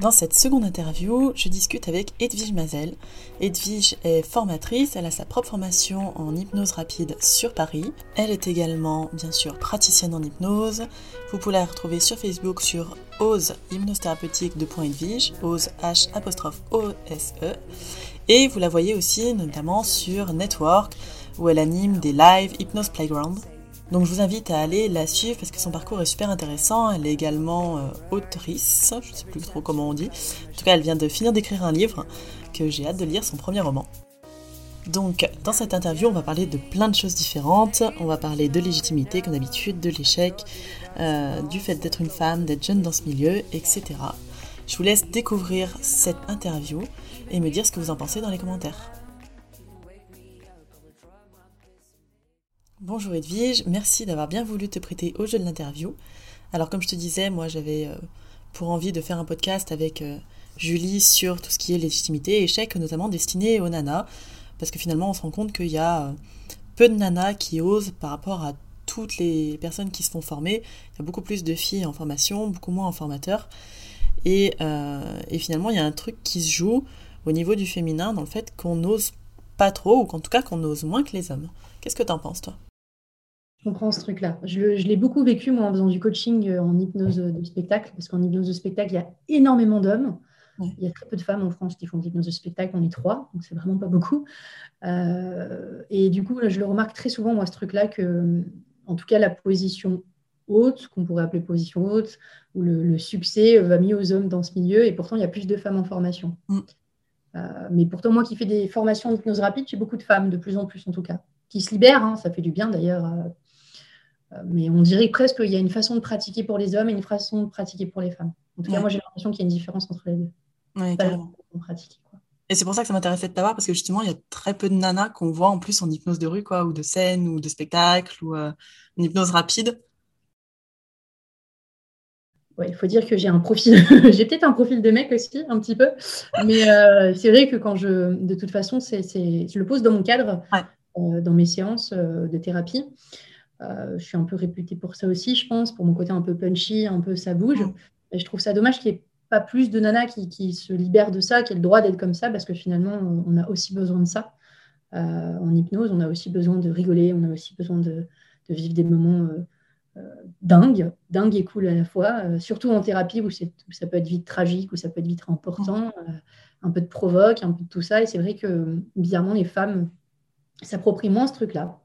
Dans cette seconde interview, je discute avec Edwige Mazel. Edwige est formatrice, elle a sa propre formation en hypnose rapide sur Paris. Elle est également, bien sûr, praticienne en hypnose. Vous pouvez la retrouver sur Facebook sur Ose Hypnose Thérapeutique de Edwige, Ose H apostrophe O S E. Et vous la voyez aussi notamment sur Network où elle anime des lives Hypnose Playground. Donc je vous invite à aller la suivre parce que son parcours est super intéressant. Elle est également euh, autrice, je ne sais plus trop comment on dit. En tout cas, elle vient de finir d'écrire un livre que j'ai hâte de lire, son premier roman. Donc dans cette interview, on va parler de plein de choses différentes. On va parler de légitimité comme d'habitude, de l'échec, euh, du fait d'être une femme, d'être jeune dans ce milieu, etc. Je vous laisse découvrir cette interview et me dire ce que vous en pensez dans les commentaires. Bonjour Edwige, merci d'avoir bien voulu te prêter au jeu de l'interview. Alors comme je te disais, moi j'avais euh, pour envie de faire un podcast avec euh, Julie sur tout ce qui est légitimité et échec, notamment destiné aux nanas, parce que finalement on se rend compte qu'il y a euh, peu de nanas qui osent par rapport à toutes les personnes qui se font former. Il y a beaucoup plus de filles en formation, beaucoup moins en formateur. Et, et finalement il y a un truc qui se joue au niveau du féminin dans le fait qu'on n'ose pas trop, ou qu'en tout cas qu'on ose moins que les hommes. Qu'est-ce que t'en penses toi? Je comprends ce truc-là. Je, l'ai beaucoup vécu, moi, en faisant du coaching euh, en hypnose de spectacle, parce qu'en hypnose de spectacle, il y a énormément d'hommes. Il y a très peu de femmes en France qui font de l'hypnose de spectacle, on est trois, donc c'est vraiment pas beaucoup. Euh, et du coup, je le remarque très souvent, moi, ce truc-là, que, en tout cas, la position haute, qu'on pourrait appeler position haute, où le, succès va mis aux hommes dans ce milieu, et pourtant, il y a plus de femmes en formation. Mm. Euh, mais pourtant, moi qui fais des formations d'hypnose rapide, j'ai beaucoup de femmes, de plus en plus en tout cas, qui se libèrent, hein, ça fait du bien d'ailleurs euh, mais on dirait presque qu'il y a une façon de pratiquer pour les hommes et une façon de pratiquer pour les femmes. En tout cas, moi, j'ai l'impression qu'il y a une différence entre les deux. Oui, carrément. Et c'est pour ça que ça m'intéressait de t'avoir, parce que justement, il y a très peu de nanas qu'on voit en plus en hypnose de rue, quoi, ou de scène, ou de spectacle, ou euh, en hypnose rapide. Ouais, il faut dire que j'ai un profil, j'ai peut-être un profil de mec aussi, un petit peu, mais euh, c'est vrai que quand je, de toute façon, c'est, je le pose dans mon cadre, dans mes séances de thérapie. Euh, je suis un peu réputée pour ça aussi, je pense, pour mon côté un peu punchy, un peu ça bouge. Mm. Et je trouve ça dommage qu'il n'y ait pas plus de nanas qui, se libèrent de ça, qui aient le droit d'être comme ça, parce que finalement, on a aussi besoin de ça. Euh, en hypnose, on a aussi besoin de rigoler, on a aussi besoin de, vivre des moments euh, dingues, dingues et cool à la fois, surtout en thérapie où, ça peut être vite tragique, où ça peut être vite important, mm. un peu de provoque, un peu de tout ça. Et c'est vrai que bizarrement, les femmes s'approprient moins ce truc-là.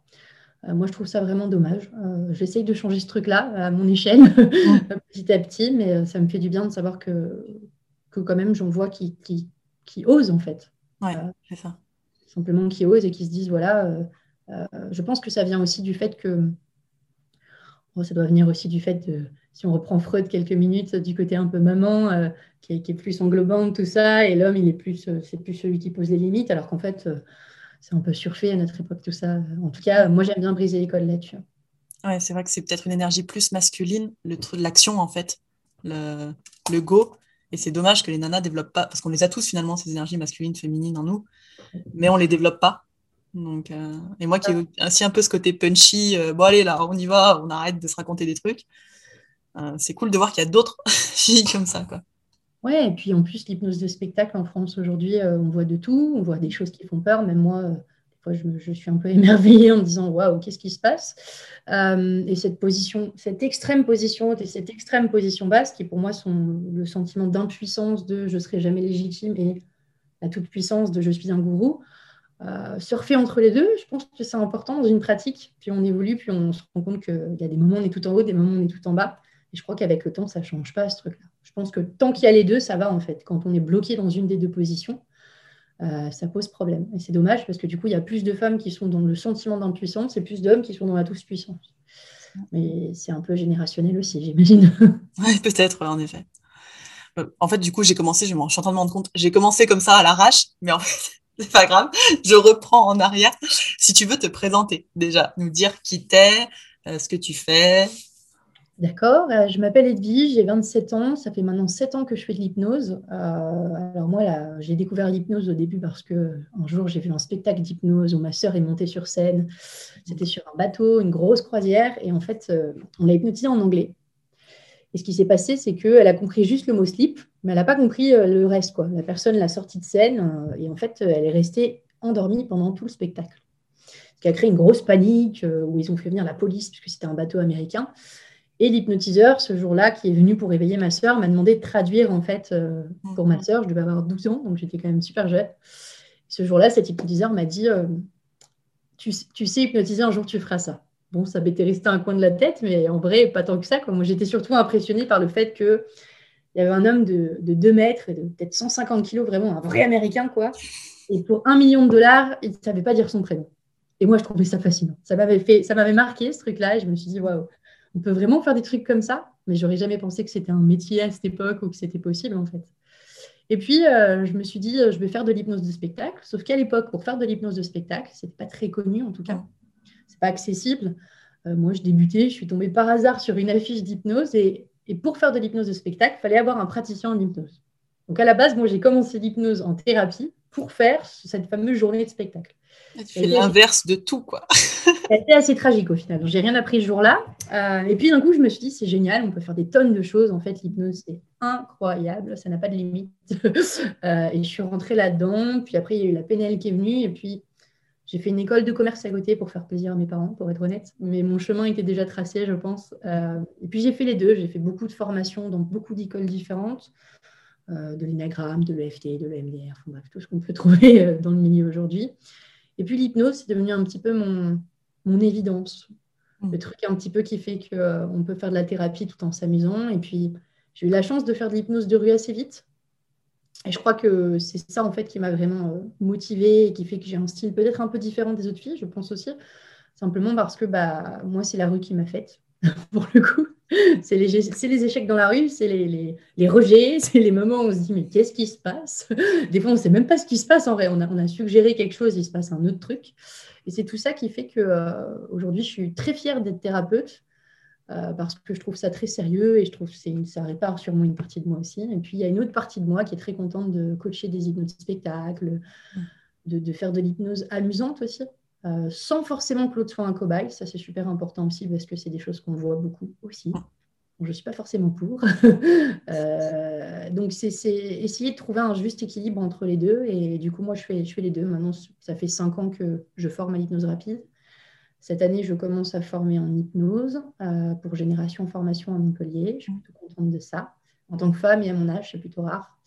Euh, moi, je trouve ça vraiment dommage. Euh, j'essaye de changer ce truc-là à mon échelle, petit à petit, mais euh, ça me fait du bien de savoir que, que quand même, j'en vois qui, qui, qui, osent, en fait. Ouais, c'est ça. Simplement qui osent et qui se disent, voilà, je pense que ça vient aussi du fait que... ça doit venir aussi du fait de, si on reprend Freud quelques minutes, du côté un peu maman, qui, est, qui, est, plus englobant, tout ça, et l'homme, il est plus, c'est plus celui qui pose les limites, alors qu'en fait c'est un peu surfait à notre époque, tout ça. En tout cas, moi, j'aime bien briser l'école là-dessus. Ouais, c'est vrai que c'est peut-être une énergie plus masculine, le truc de l'action, en fait, le, le go. Et c'est dommage que les nanas développent pas, parce qu'on les a tous finalement, ces énergies masculines, féminines en nous, mais on les développe pas. Donc, euh, et moi qui ai ainsi un peu ce côté punchy, euh, bon allez là, on y va, on arrête de se raconter des trucs. Euh, c'est cool de voir qu'il y a d'autres filles comme ça. Quoi. Ouais, et puis en plus, l'hypnose de spectacle en France aujourd'hui, euh, on voit de tout, on voit des choses qui font peur. Même moi, euh, des fois, je, suis un peu émerveillée en me disant waouh, qu'est-ce qui se passe? Euh, Et cette position, cette extrême position haute et cette extrême position basse, qui pour moi sont le sentiment d'impuissance de je serai jamais légitime et la toute puissance de je suis un gourou. surfer entre les deux, je pense que c'est important dans une pratique. Puis on évolue, puis on se rend compte qu'il y a des moments où on est tout en haut, des moments où on est tout en bas. Et je crois qu'avec le temps, ça ne change pas ce truc-là. Pense que tant qu'il y a les deux, ça va en fait. Quand on est bloqué dans une des deux positions, euh, ça pose problème. Et c'est dommage parce que du coup, il y a plus de femmes qui sont dans le sentiment d'impuissance et plus d'hommes qui sont dans la tous-puissance. Mais c'est un peu générationnel aussi, j'imagine. Peut-être, en effet. Euh, en fait, du coup, j'ai commencé, je suis en train de me rendre compte, j'ai commencé comme ça à l'arrache, mais en fait, c'est pas grave, je reprends en arrière. Si tu veux te présenter déjà, nous dire qui t'es, euh, ce que tu fais, D'accord, euh, je m'appelle Edwige, j'ai 27 ans, ça fait maintenant 7 ans que je fais de l'hypnose. Euh, alors moi, j'ai découvert l'hypnose au début parce que un jour, j'ai vu un spectacle d'hypnose où ma sœur est montée sur scène. C'était sur un bateau, une grosse croisière, et en fait, euh, on l'a hypnotisée en anglais. Et ce qui s'est passé, c'est qu'elle a compris juste le mot slip, Mais elle n'a pas compris le reste. La personne l'a sortie de scène et en fait, elle est restée endormie pendant tout le spectacle. Ce qui a créé une grosse panique où ils ont fait venir la police puisque c'était un bateau américain. Et l'hypnotiseur, ce jour-là, qui est venu pour réveiller ma sœur, m'a demandé de traduire en fait euh, pour ma sœur. Je devais avoir 12 ans, donc j'étais quand même super jeune. Ce jour-là, cet hypnotiseur m'a dit euh, tu, sais hypnotiser, un jour tu feras ça. Bon, ça m'était resté un coin de la tête, mais en vrai, pas tant que ça. Moi, j'étais surtout impressionnée par le fait qu'il y avait un homme de, de 2 mètres, de peut-être 150 kilos, vraiment un vrai américain, quoi. Et pour un million de dollars, il ne savait pas dire son prénom. Et moi, je trouvais ça fascinant. Ça m'avait fait, ça m'avait marqué ce truc-là, et je me suis dit waouh on peut vraiment faire des trucs comme ça, mais j'aurais jamais pensé que c'était un métier à cette époque ou que c'était possible en fait. Et puis, euh, je me suis dit, euh, je vais faire de l'hypnose de spectacle. Sauf qu'à l'époque, pour faire de l'hypnose de spectacle, ce n'était pas très connu en tout cas. C'est pas accessible. Euh, moi, je débutais, je suis tombée par hasard sur une affiche d'hypnose et, et, pour faire de l'hypnose de spectacle, il fallait avoir un praticien en hypnose. Donc, à la base, moi, j'ai commencé l'hypnose en thérapie pour faire cette fameuse journée de spectacle. Tu fais l'inverse de tout, quoi. C'était assez tragique au final. J'ai rien appris ce jour-là. Euh, et puis d'un coup, je me suis dit, c'est génial, on peut faire des tonnes de choses. En fait, l'hypnose, c'est incroyable, ça n'a pas de limite. Euh, et je suis rentrée là-dedans. Puis après, il y a eu la PNL qui est venue. Et puis, j'ai fait une école de commerce à côté pour faire plaisir à mes parents, pour être honnête. Mais mon chemin était déjà tracé, je pense. Euh, et puis, j'ai fait les deux. J'ai fait beaucoup de formations dans beaucoup d'écoles différentes. de l'énagramme, de l'EFT, de l'EMDR, tout ce qu'on peut trouver dans le milieu aujourd'hui. Et puis l'hypnose, c'est devenu un petit peu mon, mon évidence. Mm. Le truc un petit peu qui fait qu'on euh, peut faire de la thérapie tout en s'amusant. Et puis, j'ai eu la chance de faire de l'hypnose de rue assez vite. Et je crois que c'est ça, en fait, qui m'a vraiment euh, motivée et qui fait que j'ai un style peut-être un peu différent des autres filles, je pense aussi. Simplement parce que bah, moi, c'est la rue qui m'a faite, pour le coup. C'est les, les, échecs dans la rue, c'est les, les, les, rejets, c'est les moments où on se dit mais qu'est-ce qui se passe? Des fois, on ne sait même pas ce qui se passe en vrai. On a, on a suggéré quelque chose, il se passe un autre truc. Et c'est tout ça qui fait que euh, aujourd'hui, je suis très fière d'être thérapeute euh, parce que je trouve ça très sérieux et je trouve que ça répare sûrement une partie de moi aussi. Et puis, il y a une autre partie de moi qui est très contente de coacher des hypnoses spectacles, mmh. de, de, faire de l'hypnose amusante aussi. Euh, sans forcément que l'autre soit un cobaye. Ça, c'est super important aussi parce que c'est des choses qu'on voit beaucoup aussi. je ne suis pas forcément pour. Euh, donc, c'est essayer de trouver un juste équilibre entre les deux. Et du coup, moi, je fais, je fais les deux. Maintenant, ça fait cinq ans que je forme à l'hypnose rapide. Cette année, je commence à former en hypnose euh, pour Génération Formation à Montpellier. Je suis plutôt contente de ça. En tant que femme et à mon âge, c'est plutôt rare.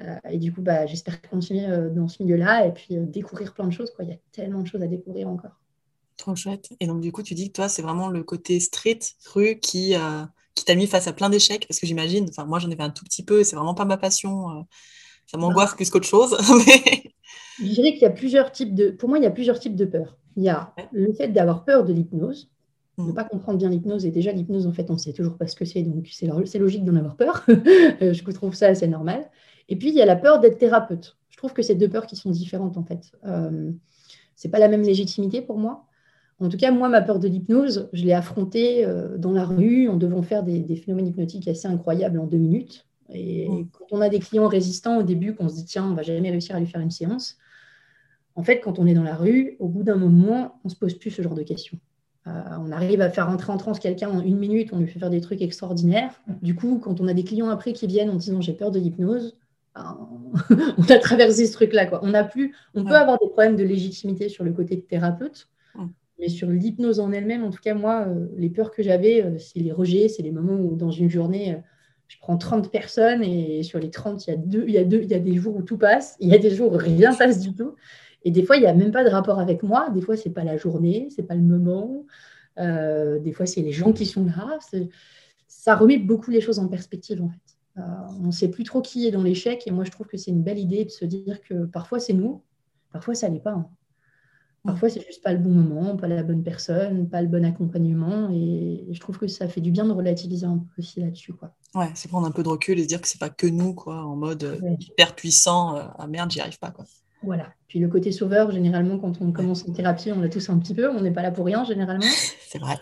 Euh, et du coup, bah, j'espère continuer euh, dans ce milieu-là et puis euh, découvrir plein de choses. Quoi. Il y a tellement de choses à découvrir encore. Trop chouette. Et donc, du coup, tu dis que toi, c'est vraiment le côté street, rue, qui, qui t'a mis face à plein d'échecs. Parce que j'imagine, enfin, moi, j'en ai fait un tout petit peu, c'est vraiment pas ma passion. ça m'angoisse plus qu'autre chose. Je dirais qu'il y a plusieurs types de. Pour moi, il y a plusieurs types de peurs. Il y a le fait d'avoir peur de l'hypnose, de ne mmh. pas comprendre bien l'hypnose. Et déjà, l'hypnose, en fait, on ne sait toujours pas ce que c'est. Donc, c'est logique d'en avoir peur. je trouve ça assez normal. Et puis, il y a la peur d'être thérapeute. Je trouve que c'est deux peurs qui sont différentes, en fait. Euh, ce n'est pas la même légitimité pour moi. En tout cas, moi, ma peur de l'hypnose, je l'ai affrontée euh, dans la rue en devant faire des, phénomènes hypnotiques assez incroyables en deux minutes. Et mmh. quand on a des clients résistants au début, qu'on se dit, tiens, on va jamais réussir à lui faire une séance, en fait, quand on est dans la rue, au bout d'un moment, on ne se pose plus ce genre de questions. Euh, on arrive à faire rentrer en transe quelqu'un en une minute, on lui fait faire des trucs extraordinaires. Du coup, quand on a des clients après qui viennent en disant j'ai peur de l'hypnose, on a traversé ce truc-là. Quoi. On a plus, on peut avoir des problèmes de légitimité sur le côté de thérapeute, mais sur l'hypnose en elle-même, en tout cas, moi, euh, les peurs que j'avais, euh, c'est les rejets, c'est les moments où dans une journée, euh, je prends 30 personnes et sur les 30, il y a deux, il y a deux, il y a des jours où tout passe, il y a des jours où rien passe du tout. Et des fois, il n'y a même pas de rapport avec moi. Des fois, c'est pas la journée, c'est pas le moment. des fois, c'est les gens qui sont là. Ça remet beaucoup les choses en perspective, en fait. Euh, on ne sait plus trop qui est dans l'échec. Et moi, je trouve que c'est une belle idée de se dire que parfois, c'est nous, parfois, ça n'est pas. Hein. Parfois, c'est juste pas le bon moment, pas la bonne personne, pas le bon accompagnement. Et je trouve que ça fait du bien de relativiser un peu aussi là-dessus. Quoi. Ouais, c'est prendre un peu de recul et se dire que c'est pas que nous, quoi, en mode euh, hyper puissant. Euh, ah merde, j'y arrive pas. Quoi. Voilà. Puis le côté sauveur, généralement, quand on commence en thérapie, on l'a tous un petit peu. On n'est pas là pour rien, généralement. c'est vrai.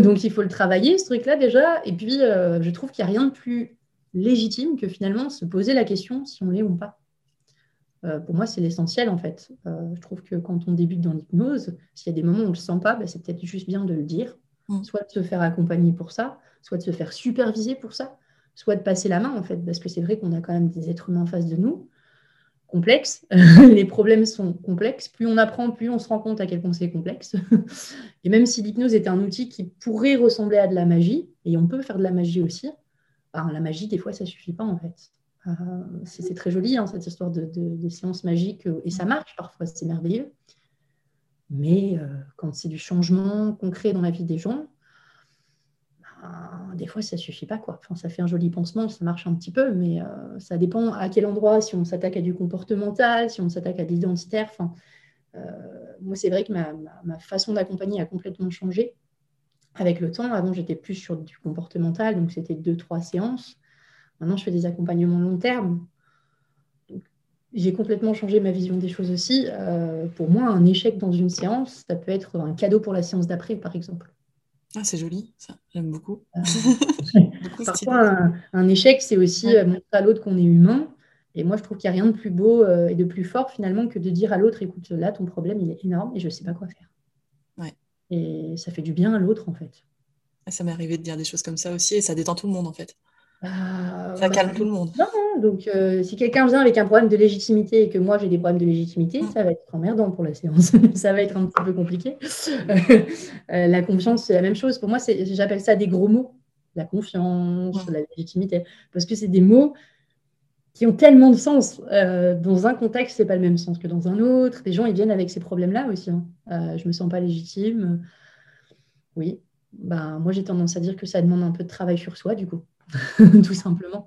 donc, il faut le travailler, ce truc-là, déjà. Et puis, je trouve qu'il n'y a rien de plus légitime que finalement se poser la question si on l'est ou pas. Euh, pour moi, c'est l'essentiel en fait. Euh, je trouve que quand on débute dans l'hypnose, s'il y a des moments où on ne le sent pas, bah, c'est peut-être juste bien de le dire, mm. soit de se faire accompagner pour ça, soit de se faire superviser pour ça. soit de passer la main, en fait, parce que c'est vrai qu'on a quand même des êtres humains en face de nous, complexes. les problèmes sont complexes. Plus on apprend, plus on se rend compte à quel point c'est complexe. et même si l'hypnose est un outil qui pourrait ressembler à de la magie, et on peut faire de la magie aussi, ben, la magie, des fois, ça suffit pas, en fait. Euh, c'est très joli, hein, cette histoire de, de, séance magique, et ça marche parfois, c'est merveilleux. Mais euh, quand c'est du changement concret dans la vie des gens, ben, des fois, ça ne suffit pas. Quoi. Ça fait un joli pansement, ça marche un petit peu, mais euh, ça dépend à quel endroit, si on s'attaque à du comportemental, si on s'attaque à de l'identitaire. Enfin, moi, c'est vrai que ma, ma façon d'accompagner a complètement changé avec le temps. Avant, j'étais plus sur du comportemental, donc c'était deux, trois séances. Maintenant, je fais des accompagnements long terme. J'ai complètement changé ma vision des choses aussi. Euh, pour moi, un échec dans une séance, ça peut être un cadeau pour la séance d'après, par exemple. Ah, c'est joli, ça, j'aime beaucoup. Euh, parfois, un, échec, c'est aussi euh, montrer à l'autre qu'on est humain. Et moi, je trouve qu'il n'y a rien de plus beau et de plus fort, finalement, que de dire à l'autre écoute, là, ton problème, il est énorme et je ne sais pas quoi faire. Ouais. Et ça fait du bien à l'autre, en fait. Ça m'est arrivé de dire des choses comme ça aussi, et ça détend tout le monde, en fait. Ah, ça calme tout le monde. Non, donc euh, si quelqu'un vient avec un problème de légitimité et que moi j'ai des problèmes de légitimité, mm. ça va être emmerdant pour la séance. ça va être un petit peu compliqué. Euh, la confiance, c'est la même chose. Pour moi, j'appelle ça des gros mots. La confiance, mm. la légitimité. Parce que c'est des mots qui ont tellement de sens. Euh, dans un contexte, c'est pas le même sens que dans un autre. Les gens, ils viennent avec ces problèmes-là aussi. Hein. je me sens pas légitime. Oui. Bah, moi, j'ai tendance à dire que ça demande un peu de travail sur soi, du coup. tout simplement.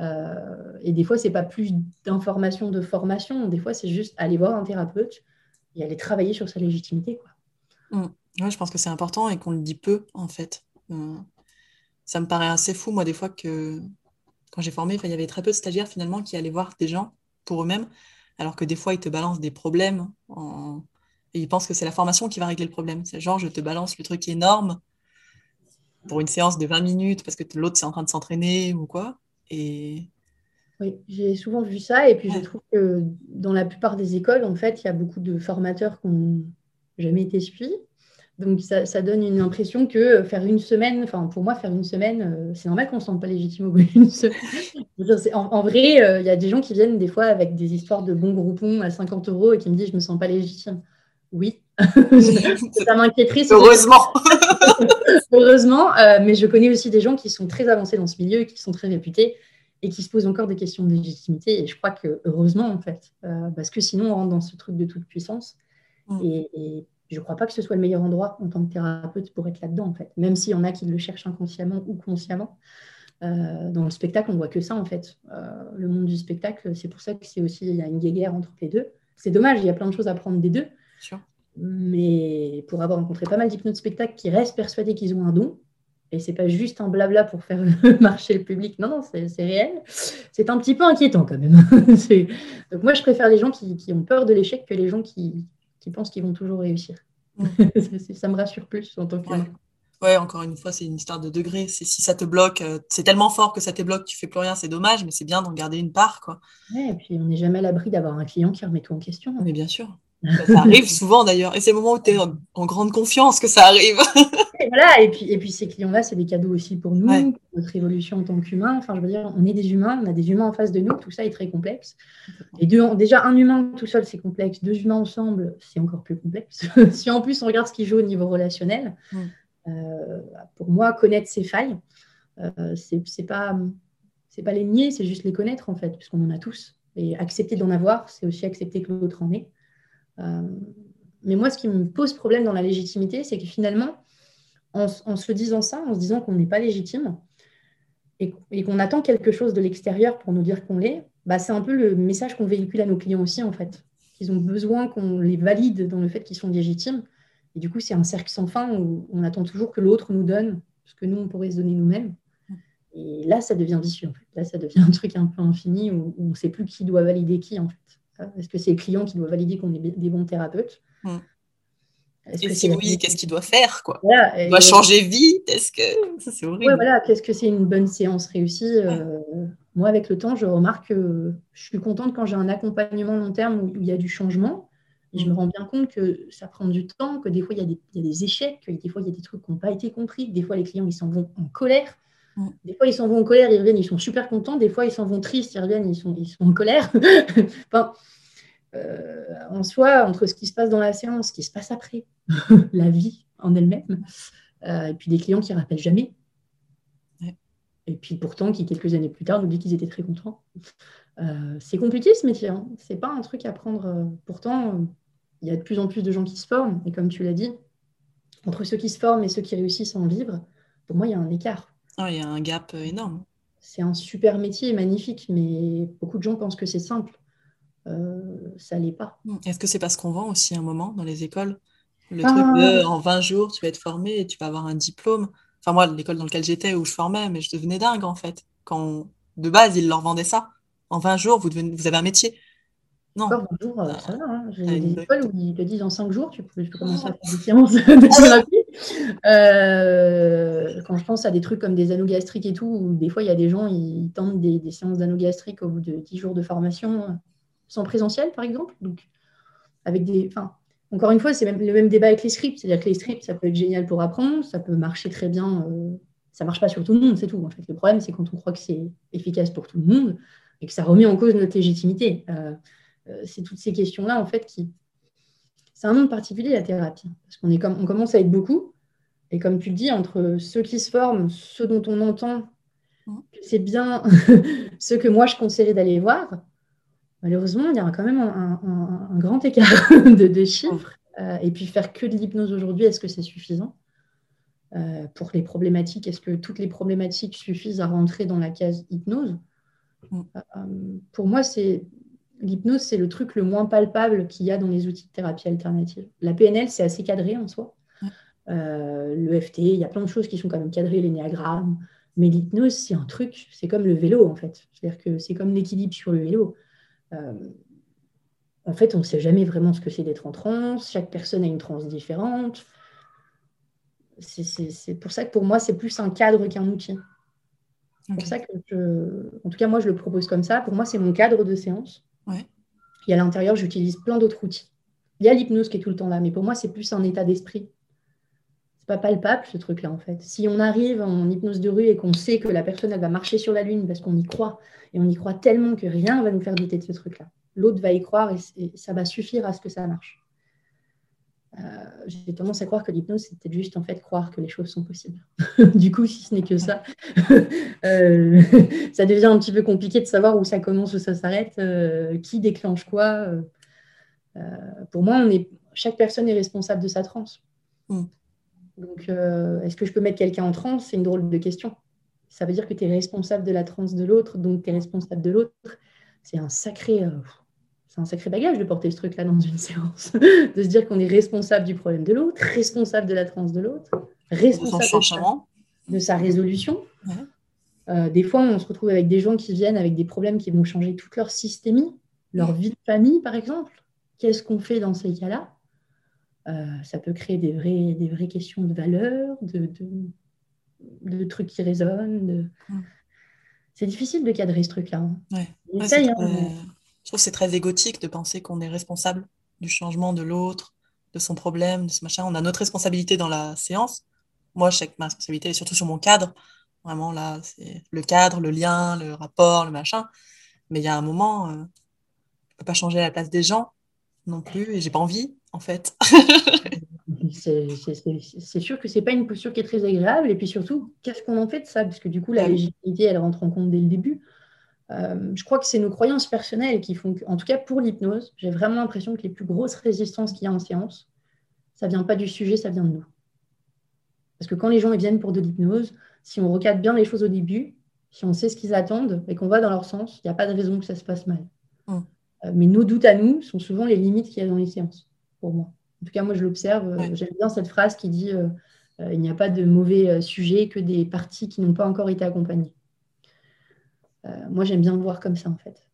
Euh, et des fois, c'est pas plus d'information, de formation. Des fois, c'est juste aller voir un thérapeute et aller travailler sur sa légitimité. Quoi. Mmh. je pense que c'est important et qu'on le dit peu, en fait. Euh, ça me paraît assez fou, moi, des fois, que quand j'ai formé, il y avait très peu de stagiaires, finalement, qui allaient voir des gens pour eux-mêmes, alors que des fois, ils te balancent des problèmes et ils pensent que c'est la formation qui va régler le problème. C'est genre, je te balance le truc énorme pour une séance de 20 minutes parce que l'autre c'est en train de s'entraîner ou quoi. Et... Oui, j'ai souvent vu ça et puis je trouve que dans la plupart des écoles, en fait, il y a beaucoup de formateurs qui n'ont jamais été suivis. Donc ça, ça, donne une impression que faire une semaine, enfin pour moi faire une semaine, euh, c'est normal qu'on ne se sente pas légitime au bout d'une semaine. En, vrai, euh, il y a des gens qui viennent des fois avec des histoires de bons groupons à 50 euros et qui me disent je me sens pas légitime. Oui, ça m'inquiéterait. Heureusement. Heureusement, euh, mais je connais aussi des gens qui sont très avancés dans ce milieu, qui sont très réputés et qui se posent encore des questions de légitimité. Et je crois que heureusement, en fait, euh, parce que sinon, on rentre dans ce truc de toute puissance. Mm. Et, je ne crois pas que ce soit le meilleur endroit en tant que thérapeute pour être là-dedans, en fait. Même s'il y en a qui le cherchent inconsciemment ou consciemment. Euh, dans le spectacle, on voit que ça, en fait. le monde du spectacle, c'est pour ça que c'est aussi, il y a une guerre entre les deux. C'est dommage, il y a plein de choses à prendre des deux. Mais pour avoir rencontré pas mal d'hypnos de spectacle qui restent persuadés qu'ils ont un don, et c'est pas juste un blabla pour faire marcher le public, non, non, c'est réel, c'est un petit peu inquiétant quand même. Donc moi, je préfère les gens qui, qui ont peur de l'échec que les gens qui, qui pensent qu'ils vont toujours réussir. ça me rassure plus en tant que... Ouais. encore une fois, c'est une histoire de degré. Si ça te bloque, euh, c'est tellement fort que ça te bloque, tu fais plus rien, c'est dommage, mais c'est bien d'en garder une part. Quoi. Ouais, et puis on n'est jamais à l'abri d'avoir un client qui remet tout en question. Mais bien sûr. Ça arrive souvent d'ailleurs. Et c'est le moment où tu es en, grande confiance que ça arrive. et voilà, et puis, et puis ces clients-là, c'est des cadeaux aussi pour nous, pour notre évolution en tant qu'humain. Enfin, je veux dire, on est des humains, on a des humains en face de nous, tout ça est très complexe. Et deux, déjà, un humain tout seul, c'est complexe. Deux humains ensemble, c'est encore plus complexe. si en plus on regarde ce qui joue au niveau relationnel, euh, pour moi, connaître ses failles, euh, c'est pas, pas les nier, c'est juste les connaître en fait, puisqu'on en a tous. Et accepter d'en avoir, c'est aussi accepter que l'autre en ait. Euh, mais moi, ce qui me pose problème dans la légitimité, c'est que finalement, en, se disant ça, en se disant qu'on n'est pas légitime et, qu'on attend quelque chose de l'extérieur pour nous dire qu'on l'est, bah, c'est un peu le message qu'on véhicule à nos clients aussi, en fait. Qu'ils ont besoin qu'on les valide dans le fait qu'ils sont légitimes. Et du coup, c'est un cercle sans fin où on attend toujours que l'autre nous donne ce que nous, on pourrait se donner nous-mêmes. Et là, ça devient vicieux, en fait. Là, ça devient un truc un peu infini où, où on ne sait plus qui doit valider qui, en fait. Est-ce que c'est le client qui doit valider qu'on est des bons thérapeutes hmm. Et si oui, qu'est-ce qu'il doit faire quoi? Il doit changer vite Est-ce que c'est horrible? Voilà. Qu'est-ce que c'est une bonne séance réussie euh, Moi, avec le temps, je remarque que je suis contente quand j'ai un accompagnement long terme où il y a du changement. Et je me hmm. rends bien compte que ça prend du temps, que des fois il y a des, il y a des échecs, que des fois il y a des trucs qui n'ont pas été compris, que des fois les clients ils s'en vont en colère. Des fois, ils s'en vont en colère, ils reviennent, ils sont super contents. Des fois, ils s'en vont tristes, ils reviennent, ils sont, ils sont en colère. enfin, euh, en soi, entre ce qui se passe dans la séance, ce qui se passe après, la vie en elle-même, euh, et puis des clients qui ne rappellent jamais. Et puis pourtant, qui quelques années plus tard nous disent qu'ils étaient très contents. Euh, c'est compliqué ce métier. Hein. C'est pas un truc à prendre. Pourtant, il y a de plus en plus de gens qui se forment. Et comme tu l'as dit, entre ceux qui se forment et ceux qui réussissent à en vivre, pour moi, il y a un écart. Ah, il y a un gap énorme. C'est un super métier, magnifique, mais beaucoup de gens pensent que c'est simple. Euh, ça l'est pas. Hmm. Est-ce que c'est parce qu'on vend aussi un moment dans les écoles? Le truc de en 20 jours, tu vas être formé et tu vas avoir un diplôme. Enfin, moi, l'école dans laquelle j'étais, où je formais, mais je devenais dingue en fait. Quand de base, ils leur vendaient ça. En 20 jours, vous, devenez, vous avez un métier. Non. jours, euh, ça va. Hein. J'ai des écoles où ils te disent en 5 jours, tu peux, commencer à faire des séances de thérapie. Euh, quand je pense à des trucs comme des anneaux gastriques et tout, des fois, il y a des gens, ils tentent des, séances d'anneaux gastriques au bout de 10 jours de formation sans présentiel, par exemple. Donc, avec des. Encore une fois, c'est le même débat avec les scripts. C'est-à-dire que les scripts, ça peut être génial pour apprendre, ça peut marcher très bien. Euh, ça marche pas sur tout le monde, c'est tout. En fait, le problème, c'est quand on croit que c'est efficace pour tout le monde et que ça remet en cause notre légitimité. Euh, euh, c'est toutes ces questions-là, en fait, qui. C'est un monde particulier, la thérapie. Parce qu'on est comme... on commence à être beaucoup. Et comme tu le dis, entre ceux qui se forment, ceux dont on entend que c'est bien, ceux que moi je conseillerais d'aller voir, malheureusement, il y a quand même un, grand écart de, chiffres. Euh, et puis faire que de l'hypnose aujourd'hui, est-ce que c'est suffisant? Euh, Pour les problématiques, est-ce que toutes les problématiques suffisent à rentrer dans la case hypnose? Mm. euh, Pour moi, c'est l'hypnose, c'est le truc le moins palpable qu'il y a dans les outils de thérapie alternative. La PNL, c'est assez cadré en soi. le FT, il y a plein de choses qui sont quand même cadrées, l'énéagramme. Mais l'hypnose, c'est un truc, c'est comme le vélo en fait. C'est-à-dire que c'est comme l'équilibre sur le vélo. Euh, en fait, on ne sait jamais vraiment ce que c'est d'être en transe. Chaque personne a une transe différente. C'est pour ça que pour moi, c'est plus un cadre qu'un outil. C'est pour ça que, je, en tout cas, moi, je le propose comme ça. Pour moi, c'est mon cadre de séance. Et à l'intérieur, j'utilise plein d'autres outils. Il y a l'hypnose qui est tout le temps là, mais pour moi, c'est plus un état d'esprit. C'est pas palpable ce truc-là, en fait. Si on arrive en hypnose de rue et qu'on sait que la personne, elle va marcher sur la lune parce qu'on y croit, et on y croit tellement que rien va nous faire douter de ce truc-là. L'autre va y croire et, ça va suffire à ce que ça marche. Euh, j'ai tendance à croire que l'hypnose, c'est peut-être juste en fait croire que les choses sont possibles. du coup, si ce n'est que ça, euh, ça devient un petit peu compliqué de savoir où ça commence, où ça s'arrête, euh, qui déclenche quoi. pour moi, on est, chaque personne est responsable de sa transe. Mm. Donc, est-ce que je peux mettre quelqu'un en transe? C'est une drôle de question ça veut dire que tu es responsable de la transe de l'autre, donc tu es responsable de l'autre. C'est un sacré. Euh, c'est un sacré bagage de porter ce truc-là dans une séance, de se dire qu'on est responsable du problème de l'autre, responsable de la transe de l'autre, responsable de sa, résolution. Euh, des fois, on se retrouve avec des gens qui viennent avec des problèmes qui vont changer toute leur systémie, leur vie de famille, par exemple. Qu'est-ce qu'on fait dans ces cas-là? Euh, Ça peut créer des, vrais, des vraies questions de valeur, de, de trucs qui résonnent. C'est difficile de cadrer ce truc-là. Hein. Hein, je trouve que c'est très égotique de penser qu'on est responsable du changement de l'autre, de son problème, de ce machin. On a notre responsabilité dans la séance. Moi, je sais que ma responsabilité est surtout sur mon cadre. Vraiment, là, c'est le cadre, le lien, le rapport, le machin. Mais il y a un moment, euh, je ne peux pas changer la place des gens non plus, et j'ai pas envie, en fait. c'est sûr que c'est pas une posture qui est très agréable. Et puis surtout, qu'est-ce qu'on en fait de ça? Parce que du coup, la légitimité, elle rentre en compte dès le début. Euh, je crois que c'est nos croyances personnelles qui font que, en tout cas pour l'hypnose, j'ai vraiment l'impression que les plus grosses résistances qu'il y a en séance, ça vient pas du sujet, ça vient de nous. Parce que quand les gens viennent pour de l'hypnose, si on recadre bien les choses au début, si on sait ce qu'ils attendent et qu'on va dans leur sens, il n'y a pas de raison que ça se passe mal. Hum. Euh, mais nos doutes à nous sont souvent les limites qu'il y a dans les séances, pour moi. En tout cas, moi, je l'observe. Euh, j'aime bien cette phrase qui dit euh, il n'y a pas de mauvais sujet que des parties qui n'ont pas encore été accompagnées. Moi, j'aime bien le voir comme ça, en fait.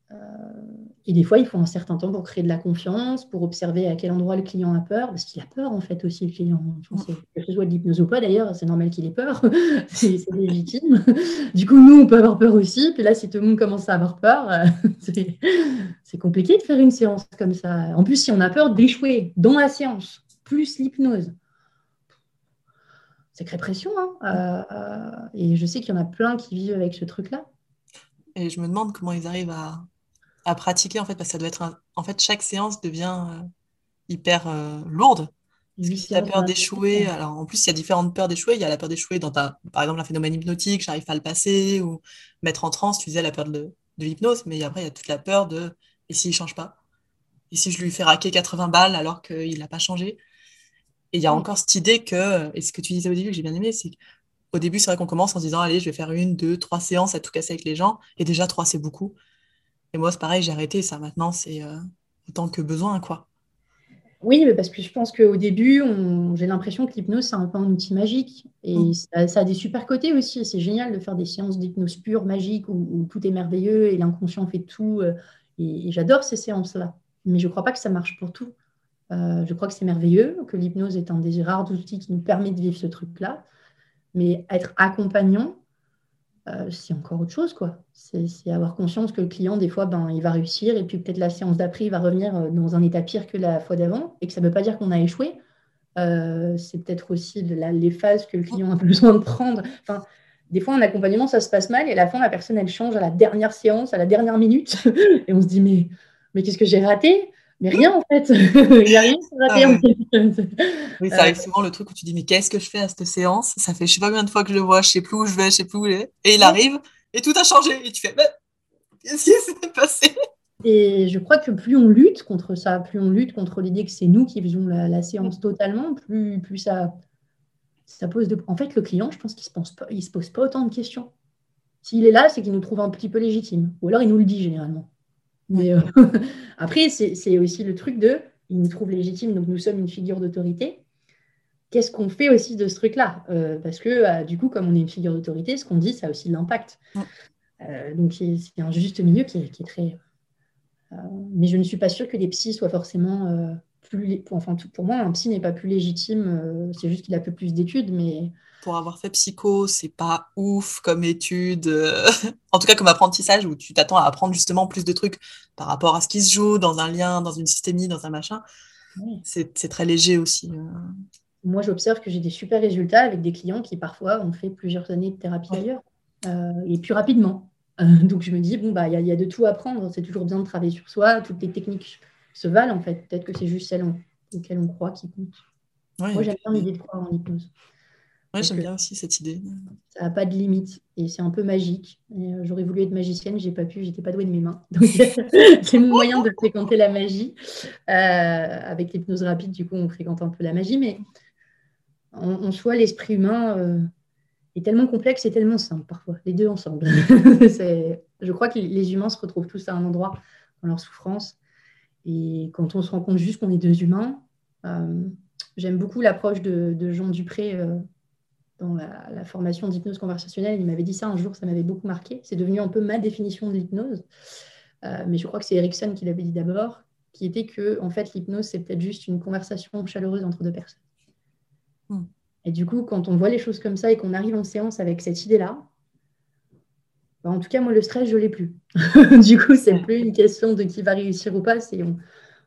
et des fois, il faut un certain temps pour créer de la confiance, pour observer à quel endroit le client a peur, parce qu'il a peur, en fait, aussi, le client. Que ce soit de l'hypnose ou pas, d'ailleurs, c'est normal qu'il ait peur. c'est légitime. du coup, nous, on peut avoir peur aussi. Puis là, si tout le monde commence à avoir peur, c'est compliqué de faire une séance comme ça. En plus, si on a peur d'échouer dans la séance, plus l'hypnose, sacrée pression. Hein, et je sais qu'il y en a plein qui vivent avec ce truc-là. Et je me demande comment ils arrivent à, à pratiquer, en fait, parce que ça doit être. En fait, chaque séance devient euh, hyper euh, lourde. Si tu as peur d'échouer, alors en plus, il y a différentes peurs d'échouer. Il y a la peur d'échouer dans ta, par exemple, un phénomène hypnotique, j'arrive pas à le passer, ou mettre en transe, tu disais la peur de, de l'hypnose, mais après, il y a toute la peur de et s'il change pas? Et si je lui fais raquer 80 balles alors qu'il n'a pas changé? Et il y a encore cette idée que, et ce que tu disais au début que j'ai bien aimé, c'est qu'au début, c'est vrai qu'on commence en se disant, allez, je vais faire une, deux, trois séances à tout casser avec les gens, et déjà, trois, c'est beaucoup. Et moi, c'est pareil, j'ai arrêté ça. Maintenant, c'est euh, autant que besoin, quoi. Oui, mais parce que je pense qu'au début, j'ai l'impression que l'hypnose, c'est un peu un outil magique. Et mm. ça, a des super côtés aussi. C'est génial de faire des séances d'hypnose pure, magique, où, tout est merveilleux et l'inconscient fait tout. Euh, et, j'adore ces séances-là. Mais je ne crois pas que ça marche pour tout. Euh, je crois que c'est merveilleux, que l'hypnose est un des rares outils qui nous permet de vivre ce truc-là. Mais être accompagnant, euh, c'est encore autre chose. quoi. C'est avoir conscience que le client, des fois, ben, il va réussir et puis peut-être la séance d'après, il va revenir euh, dans un état pire que la fois d'avant et que ça ne veut pas dire qu'on a échoué. c'est peut-être aussi les phases que le client a besoin de prendre. Des fois, un accompagnement, ça se passe mal et à la fin, la personne, elle change à la dernière séance, à la dernière minute. et on se dit, mais qu'est-ce que j'ai raté? Mais rien en fait, il n'y a rien qui raté ah en fait. Oui, ça arrive souvent le truc où tu dis mais qu'est-ce que je fais à cette séance? Ça fait je sais pas combien de fois que je le vois, je sais plus où je vais, je sais plus où il est. Et il arrive et tout a changé et tu fais mais qu'est-ce qui s'est passé? Et je crois que plus on lutte contre ça, plus on lutte contre l'idée que c'est nous qui faisons la, séance totalement, plus, plus ça, ça pose de... En fait, le client, je pense qu'il ne se, pose pas autant de questions. S'il est là, c'est qu'il nous trouve un petit peu légitime. Ou alors il nous le dit généralement. Mais euh, après, c'est aussi le truc de, il nous trouve légitime, donc nous sommes une figure d'autorité. Qu'est-ce qu'on fait aussi de ce truc-là? Euh, Parce que euh, du coup, comme on est une figure d'autorité, ce qu'on dit, ça a aussi de l'impact. donc c'est un juste milieu qui est, qui est très... mais je ne suis pas sûre que les psys soient forcément plus, enfin, pour moi, un psy n'est pas plus légitime, c'est juste qu'il a peu plus d'études, mais... Pour avoir fait psycho, c'est pas ouf comme étude, euh, en tout cas comme apprentissage, où tu t'attends à apprendre justement plus de trucs par rapport à ce qui se joue dans un lien, dans une systémie, dans un machin. C'est très léger aussi. Euh. Moi, j'observe que j'ai des super résultats avec des clients qui parfois ont fait plusieurs années de thérapie ailleurs, et plus rapidement. donc je me dis, bon, bah, il y, y, a de tout à apprendre, c'est toujours bien de travailler sur soi, toutes les techniques se valent en fait. Peut-être que c'est juste celles auxquelles on croit qui comptent. Moi, j'aime bien l'idée de croire en hypnose. Ouais, j'aime bien aussi cette idée. Ça n'a pas de limite et c'est un peu magique. Euh, j'aurais voulu être magicienne, j'ai pas pu, j'étais pas douée de mes mains. c'est mon moyen de fréquenter la magie. Euh, avec l'hypnose rapide, du coup, on fréquente un peu la magie, mais en, soi, l'esprit humain euh, est tellement complexe et tellement simple parfois, les deux ensemble. je crois que les humains se retrouvent tous à un endroit dans leur souffrance et quand on se rend compte juste qu'on est deux humains, euh, j'aime beaucoup l'approche de, Jean Dupré euh, dans la, formation d'hypnose conversationnelle. Il m'avait dit ça un jour, ça m'avait beaucoup marqué. C'est devenu un peu ma définition de l'hypnose. Euh, mais je crois que c'est Erickson qui l'avait dit d'abord, qui était que en fait l'hypnose c'est peut-être juste une conversation chaleureuse entre deux personnes. Hmm. Et du coup, quand on voit les choses comme ça et qu'on arrive en séance avec cette idée-là, bah, en tout cas, moi, le stress, je ne l'ai plus. du coup, c'est plus une question de qui va réussir ou pas. C'est on,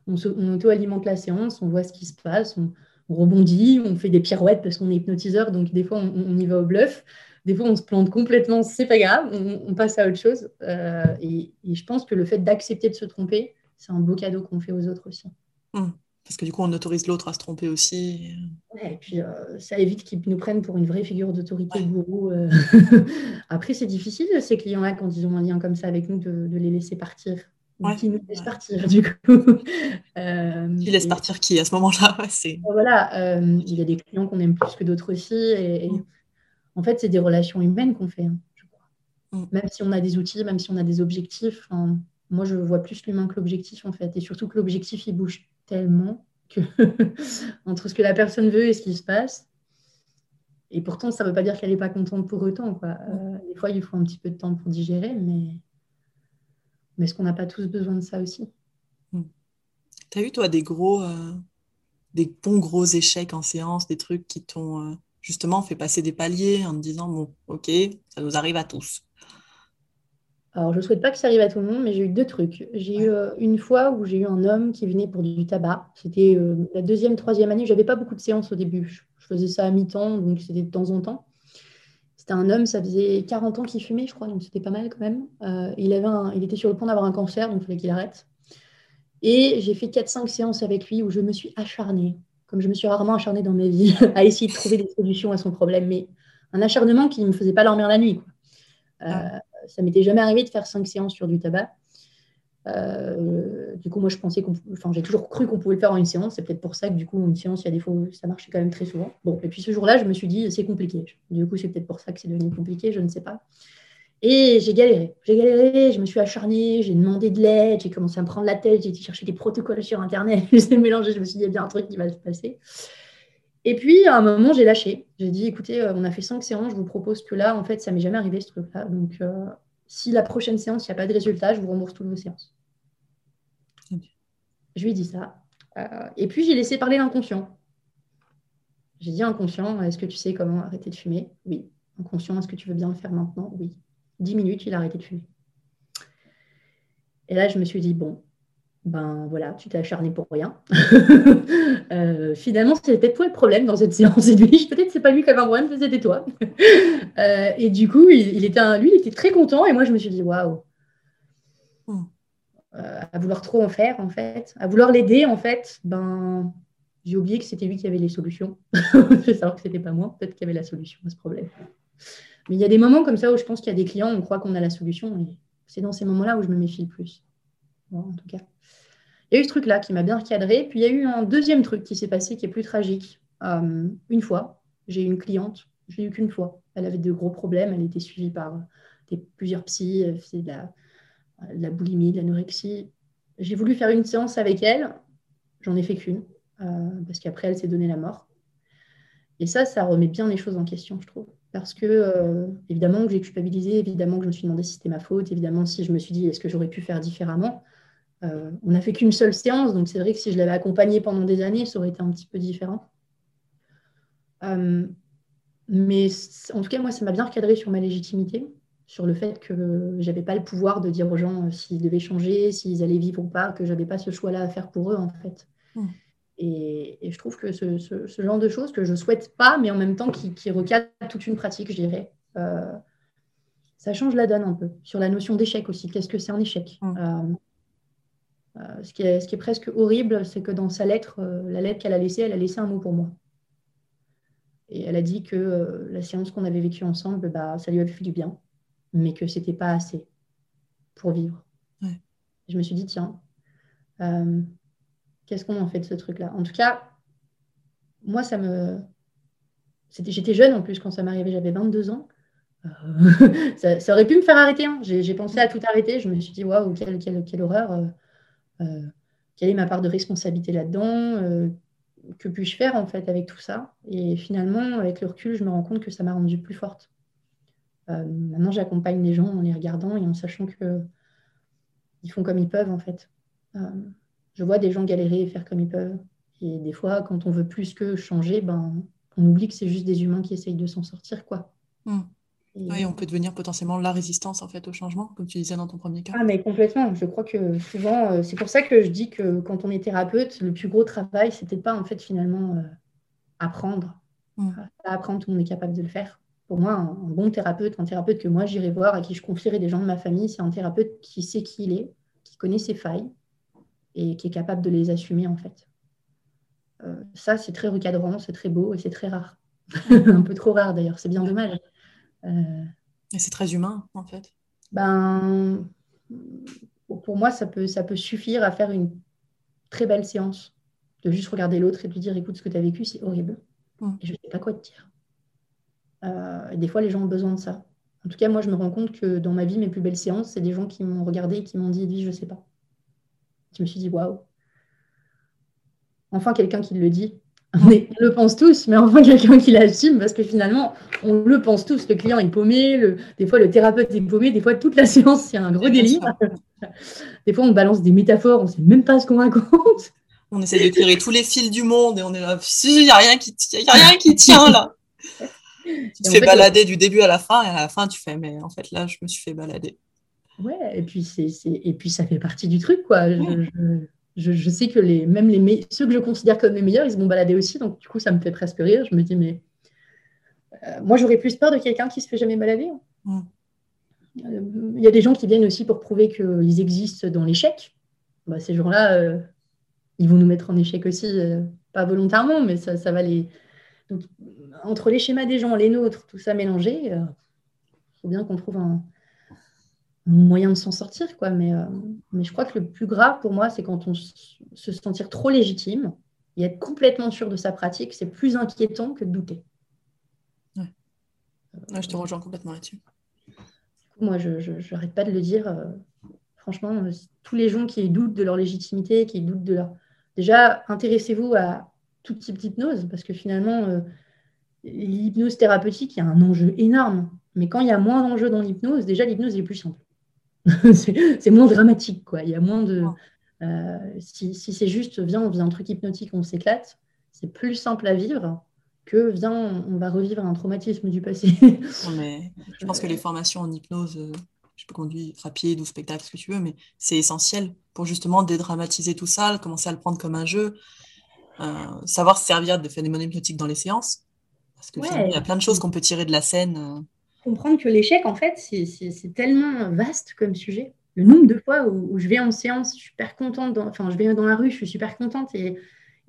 on, auto-alimente la séance, on voit ce qui se passe, on, rebondit, on fait des pirouettes parce qu'on est hypnotiseur, donc des fois, on, y va au bluff. Des fois, on se plante complètement, c'est pas grave, on, passe à autre chose. Euh, et, je pense que le fait d'accepter de se tromper, c'est un beau cadeau qu'on fait aux autres aussi. Mmh. Parce que du coup, on autorise l'autre à se tromper aussi. et puis euh, ça évite qu'ils nous prennent pour une vraie figure d'autorité gourou. Euh. Après, c'est difficile, ces clients-là, quand ils ont un lien comme ça avec nous, de, les laisser partir. Qui nous laissent partir, du coup. euh, qui laisse partir qui à ce moment-là c'est... Voilà, euh, il y a des clients qu'on aime plus que d'autres aussi. Et, mm. en fait, c'est des relations humaines qu'on fait, hein, je crois. Mm. Même si on a des outils, même si on a des objectifs. Moi, je vois plus l'humain que l'objectif, en fait. Et surtout que l'objectif, il bouge tellement que entre ce que la personne veut et ce qui se passe. Et pourtant, ça ne veut pas dire qu'elle n'est pas contente pour autant. Quoi. Euh, des fois, il faut un petit peu de temps pour digérer, mais, mais est-ce qu'on n'a pas tous besoin de ça aussi? Hmm. Tu as eu, toi, des gros, euh, des bons gros échecs en séance, des trucs qui t'ont euh, justement fait passer des paliers en te disant, bon, ok, ça nous arrive à tous? Alors, je ne souhaite pas que ça arrive à tout le monde, mais j'ai eu deux trucs. J'ai eu euh, une fois où j'ai eu un homme qui venait pour du tabac. C'était euh, la deuxième, troisième année. Je n'avais pas beaucoup de séances au début. Je, faisais ça à mi-temps, donc c'était de temps en temps. C'était un homme, ça faisait 40 ans qu'il fumait, je crois, donc c'était pas mal quand même. Euh, il, avait il était sur le point d'avoir un cancer, donc il fallait qu'il arrête. Et j'ai fait 4-5 séances avec lui où je me suis acharnée, comme je me suis rarement acharnée dans ma vie, à essayer de trouver des solutions à son problème. Mais un acharnement qui ne me faisait pas dormir la nuit. Quoi. Euh, ah. Ça m'était jamais arrivé de faire 5 séances sur du tabac. Euh, du coup, moi, je pensais qu'on, enfin, j'ai toujours cru qu'on pouvait le faire en une séance. C'est peut-être pour ça que du coup, une séance, il y a des fois, ça marchait quand même très souvent. Bon, et puis ce jour-là, je me suis dit, c'est compliqué. Du coup, c'est peut-être pour ça que c'est devenu compliqué. Je ne sais pas. Et j'ai galéré. J'ai galéré. Je me suis acharnée. J'ai demandé de l'aide. J'ai commencé à me prendre la tête. J'ai été chercher des protocoles sur Internet. je mélangé. Je me suis dit, il y a bien un truc qui va se passer. Et puis, à un moment, j'ai lâché. J'ai dit, écoutez, euh, on a fait cinq séances. Je vous propose que là, en fait, ça m'est jamais arrivé ce truc-là. Donc, euh, si la prochaine séance, il n'y a pas de résultat, je vous rembourse toutes vos séances. Je lui ai dit ça. Euh, et puis, j'ai laissé parler l'inconscient. J'ai dit inconscient, est-ce que tu sais comment arrêter de fumer? Oui. Inconscient, est-ce que tu veux bien le faire maintenant? Oui. Dix minutes, il a arrêté de fumer. Et là, je me suis dit, bon, ben voilà, tu t'es acharné pour rien. euh, finalement, c'était peut-être toi le problème dans cette séance lui, peut-être c'est pas lui qui avait un problème, c'était toi. Euh, et du coup, il, était lui, il était très content et moi, je me suis dit, waouh. Euh, à vouloir trop en faire, en fait, à vouloir l'aider, en fait, ben, j'ai oublié que c'était lui qui avait les solutions. je vais savoir que c'était pas moi, peut-être qu'il avait la solution à ce problème. Mais il y a des moments comme ça où je pense qu'il y a des clients, on croit qu'on a la solution, et c'est dans ces moments-là où je me méfie le plus. en tout cas. Il y a eu ce truc-là qui m'a bien recadré. Puis il y a eu un deuxième truc qui s'est passé qui est plus tragique. Euh, une fois, j'ai eu une cliente, je l'ai eu qu'une fois. Elle avait de gros problèmes, elle était suivie par plusieurs psys, faisait de la, la boulimie, l'anorexie. J'ai voulu faire une séance avec elle, j'en ai fait qu'une, euh, parce qu'après, elle s'est donnée la mort. Et ça, ça remet bien les choses en question, je trouve. Parce que, euh, évidemment, que j'ai culpabilisé, évidemment que je me suis demandé si c'était ma faute, évidemment, si je me suis dit, est-ce que j'aurais pu faire différemment? Euh, On n'a fait qu'une seule séance, donc c'est vrai que si je l'avais accompagnée pendant des années, ça aurait été un petit peu différent. mais en tout cas, moi, ça m'a bien recadré sur ma légitimité sur le fait que j'avais pas le pouvoir de dire aux gens euh, s'ils devaient changer, s'ils allaient vivre ou pas, que j'avais pas ce choix-là à faire pour eux en fait. Hmm. Et, je trouve que ce, genre de choses que je souhaite pas, mais en même temps qui, qui recadre toute une pratique, je dirais, euh, ça change la donne un peu. Sur la notion d'échec aussi, qu'est-ce que c'est un échec? Hmm. euh, ce, qui est, ce, qui est, presque horrible, c'est que dans sa lettre, la lettre qu'elle a laissée, elle a laissé un mot pour moi. Et elle a dit que la séance qu'on avait vécue ensemble, bah, ça lui avait fait du bien mais que c'était pas assez pour vivre. Je me suis dit, tiens, euh, qu'est-ce qu'on en fait de ce truc-là? En tout cas, moi, ça me. J'étais jeune en plus quand ça m'arrivait, j'avais 22 ans. Euh, ça, aurait pu me faire arrêter. Hein. J'ai pensé à tout arrêter. Je me suis dit, waouh, quelle, quelle, quelle, horreur. Euh, quelle est ma part de responsabilité là-dedans Que puis-je faire en fait avec tout ça? Et finalement, avec le recul, je me rends compte que ça m'a rendue plus forte. Euh, maintenant, j'accompagne les gens en les regardant et en sachant que ils font comme ils peuvent, en fait. Euh, je vois des gens galérer et faire comme ils peuvent. Et des fois, quand on veut plus que changer, ben, on oublie que c'est juste des humains qui essayent de s'en sortir, quoi. Hmm. Et... on peut devenir potentiellement la résistance en fait au changement, comme tu disais dans ton premier cas. Ah mais complètement. Je crois que souvent, euh, c'est pour ça que je dis que quand on est thérapeute, le plus gros travail, c'était pas en fait finalement apprendre. Hmm. apprendre, tout le monde est capable de le faire pour moi, un, bon thérapeute, un thérapeute que moi j'irai voir, à qui je confierai des gens de ma famille, c'est un thérapeute qui sait qui il est, qui connaît ses failles et qui est capable de les assumer en fait. Euh, ça, c'est très recadrant, c'est très beau et c'est très rare. un peu trop rare d'ailleurs, c'est bien dommage. Euh, et c'est très humain en fait. Ben, pour moi, ça peut, ça peut suffire à faire une très belle séance. De juste regarder l'autre et de lui dire écoute, ce que tu as vécu, c'est horrible. Mm. Et je ne sais pas quoi te dire. Euh, des fois, les gens ont besoin de ça. En tout cas, moi, je me rends compte que dans ma vie, mes plus belles séances, c'est des gens qui m'ont regardé et qui m'ont dit, Edwige, je sais pas. Je me suis dit, waouh. Enfin, quelqu'un qui le dit. On le pense tous, mais enfin quelqu'un qui l'assume, parce que finalement, on le pense tous. Le client est paumé, le... des fois le thérapeute est paumé, des fois toute la séance, c'est un gros délire. des fois, on balance des métaphores, on ne sait même pas ce qu'on raconte. On essaie de tirer tous les fils du monde et on est là, il n'y a, rien qui, a rien qui tient là. Tu te fais balader du début à la fin, et à la fin, tu fais, mais en fait, là, je me suis fait balader. Ouais, et puis, c'est, et puis ça fait partie du truc, quoi. je, sais que les, même les ceux que je considère comme les meilleurs, ils se vont balader aussi. Donc, du coup, ça me fait presque rire. Je me dis, mais euh, moi, j'aurais plus peur de quelqu'un qui se fait jamais balader. Hein. Euh, il y a des gens qui viennent aussi pour prouver qu'ils existent dans l'échec. Bah, ces gens-là, euh, ils vont nous mettre en échec aussi, pas volontairement, mais ça, ça va les. Donc, entre les schémas des gens, les nôtres, tout ça mélangé, il faut bien qu'on trouve un, moyen de s'en sortir. Quoi. Mais, euh, mais je crois que le plus grave pour moi, c'est quand on se sentir trop légitime et être complètement sûr de sa pratique, c'est plus inquiétant que de douter. Ouais. je te rejoins complètement là-dessus. Moi, je n'arrête pas de le dire. Euh, franchement, euh, tous les gens qui doutent de leur légitimité, qui doutent de leur... Déjà, intéressez-vous à tout type d'hypnose, parce que finalement, l'hypnose thérapeutique, il y a un enjeu énorme. Mais quand il y a moins d'enjeux dans l'hypnose, déjà, l'hypnose est plus simple. c'est moins dramatique, quoi. Il y a moins de. Euh, si, c'est juste, viens, on vient un truc hypnotique, on s'éclate, c'est plus simple à vivre que viens, on va revivre un traumatisme du passé. mais je pense que les formations en hypnose, euh, je peux conduire rapide ou spectacle, ce que tu veux, mais c'est essentiel pour justement dédramatiser tout ça, commencer à le prendre comme un jeu, euh, savoir se servir de phénomènes hypnotiques dans les séances. Parce que il y a plein de choses qu'on peut tirer de la scène comprendre que l'échec, en fait, c'est tellement vaste comme sujet. Le nombre de fois où, je vais en séance, je suis super contente, enfin, je vais dans la rue, je suis super contente et,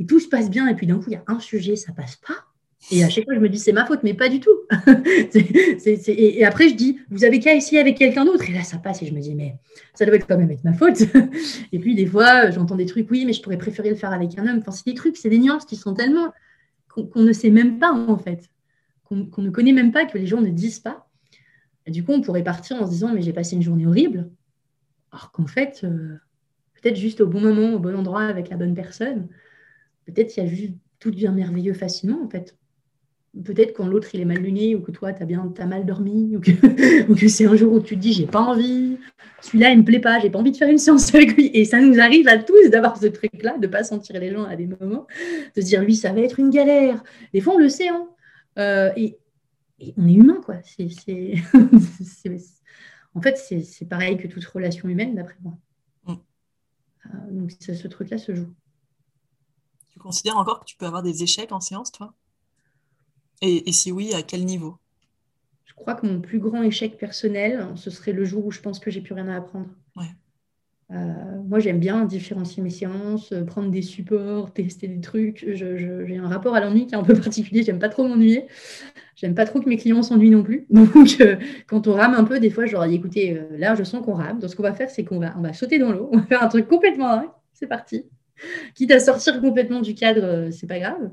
tout se passe bien. Et puis d'un coup, il y a un sujet, ça passe pas. Et à chaque fois, je me dis, c'est ma faute, mais pas du tout. et, après, je dis, vous avez qu'à essayer avec quelqu'un d'autre. Et là, ça passe. Et je me dis, mais ça doit quand même être ma faute. et puis, des fois, j'entends des trucs, oui, mais je pourrais préférer le faire avec un homme. Enfin, c'est des trucs, c'est des nuances qui sont tellement qu'on ne sait même pas, en fait qu'on ne connaît même pas, que les gens ne disent pas. Du coup, on pourrait partir en se disant, mais j'ai passé une journée horrible. Alors qu'en fait, euh, peut-être juste au bon moment, au bon endroit, avec la bonne personne, peut-être il y a juste tout devient merveilleux facilement, en fait. Peut-être quand l'autre il est mal luné ou que toi tu as bien as mal dormi ou que, c'est un jour où tu te dis j'ai pas envie, celui-là il me plaît pas, j'ai pas envie de faire une séance avec lui et ça nous arrive à tous d'avoir ce truc là de pas sentir les gens à des moments, de se dire lui ça va être une galère. Des fois on le sait hein, euh, et, on est humain, quoi. C'est, en fait, c'est, pareil que toute relation humaine, d'après moi. Mm. Euh, donc, ce truc-là se joue. Tu considères encore que tu peux avoir des échecs en séance, toi? Et, et, si oui, à quel niveau? Je crois que mon plus grand échec personnel, ce serait le jour où je pense que j'ai plus rien à apprendre. Ouais. Euh, moi, j'aime bien différencier mes séances, euh, prendre des supports, tester des trucs. j'ai un rapport à l'ennui qui est un peu particulier. J'aime pas trop m'ennuyer. J'aime pas trop que mes clients s'ennuient non plus. Donc, euh, quand on rame un peu, des fois, je leur dis écoutez, là, je sens qu'on rame. Donc, ce qu'on va faire, c'est qu'on va, on va sauter dans l'eau. On va faire un truc complètement dingue. C'est parti. Quitte à sortir complètement du cadre, c'est pas grave.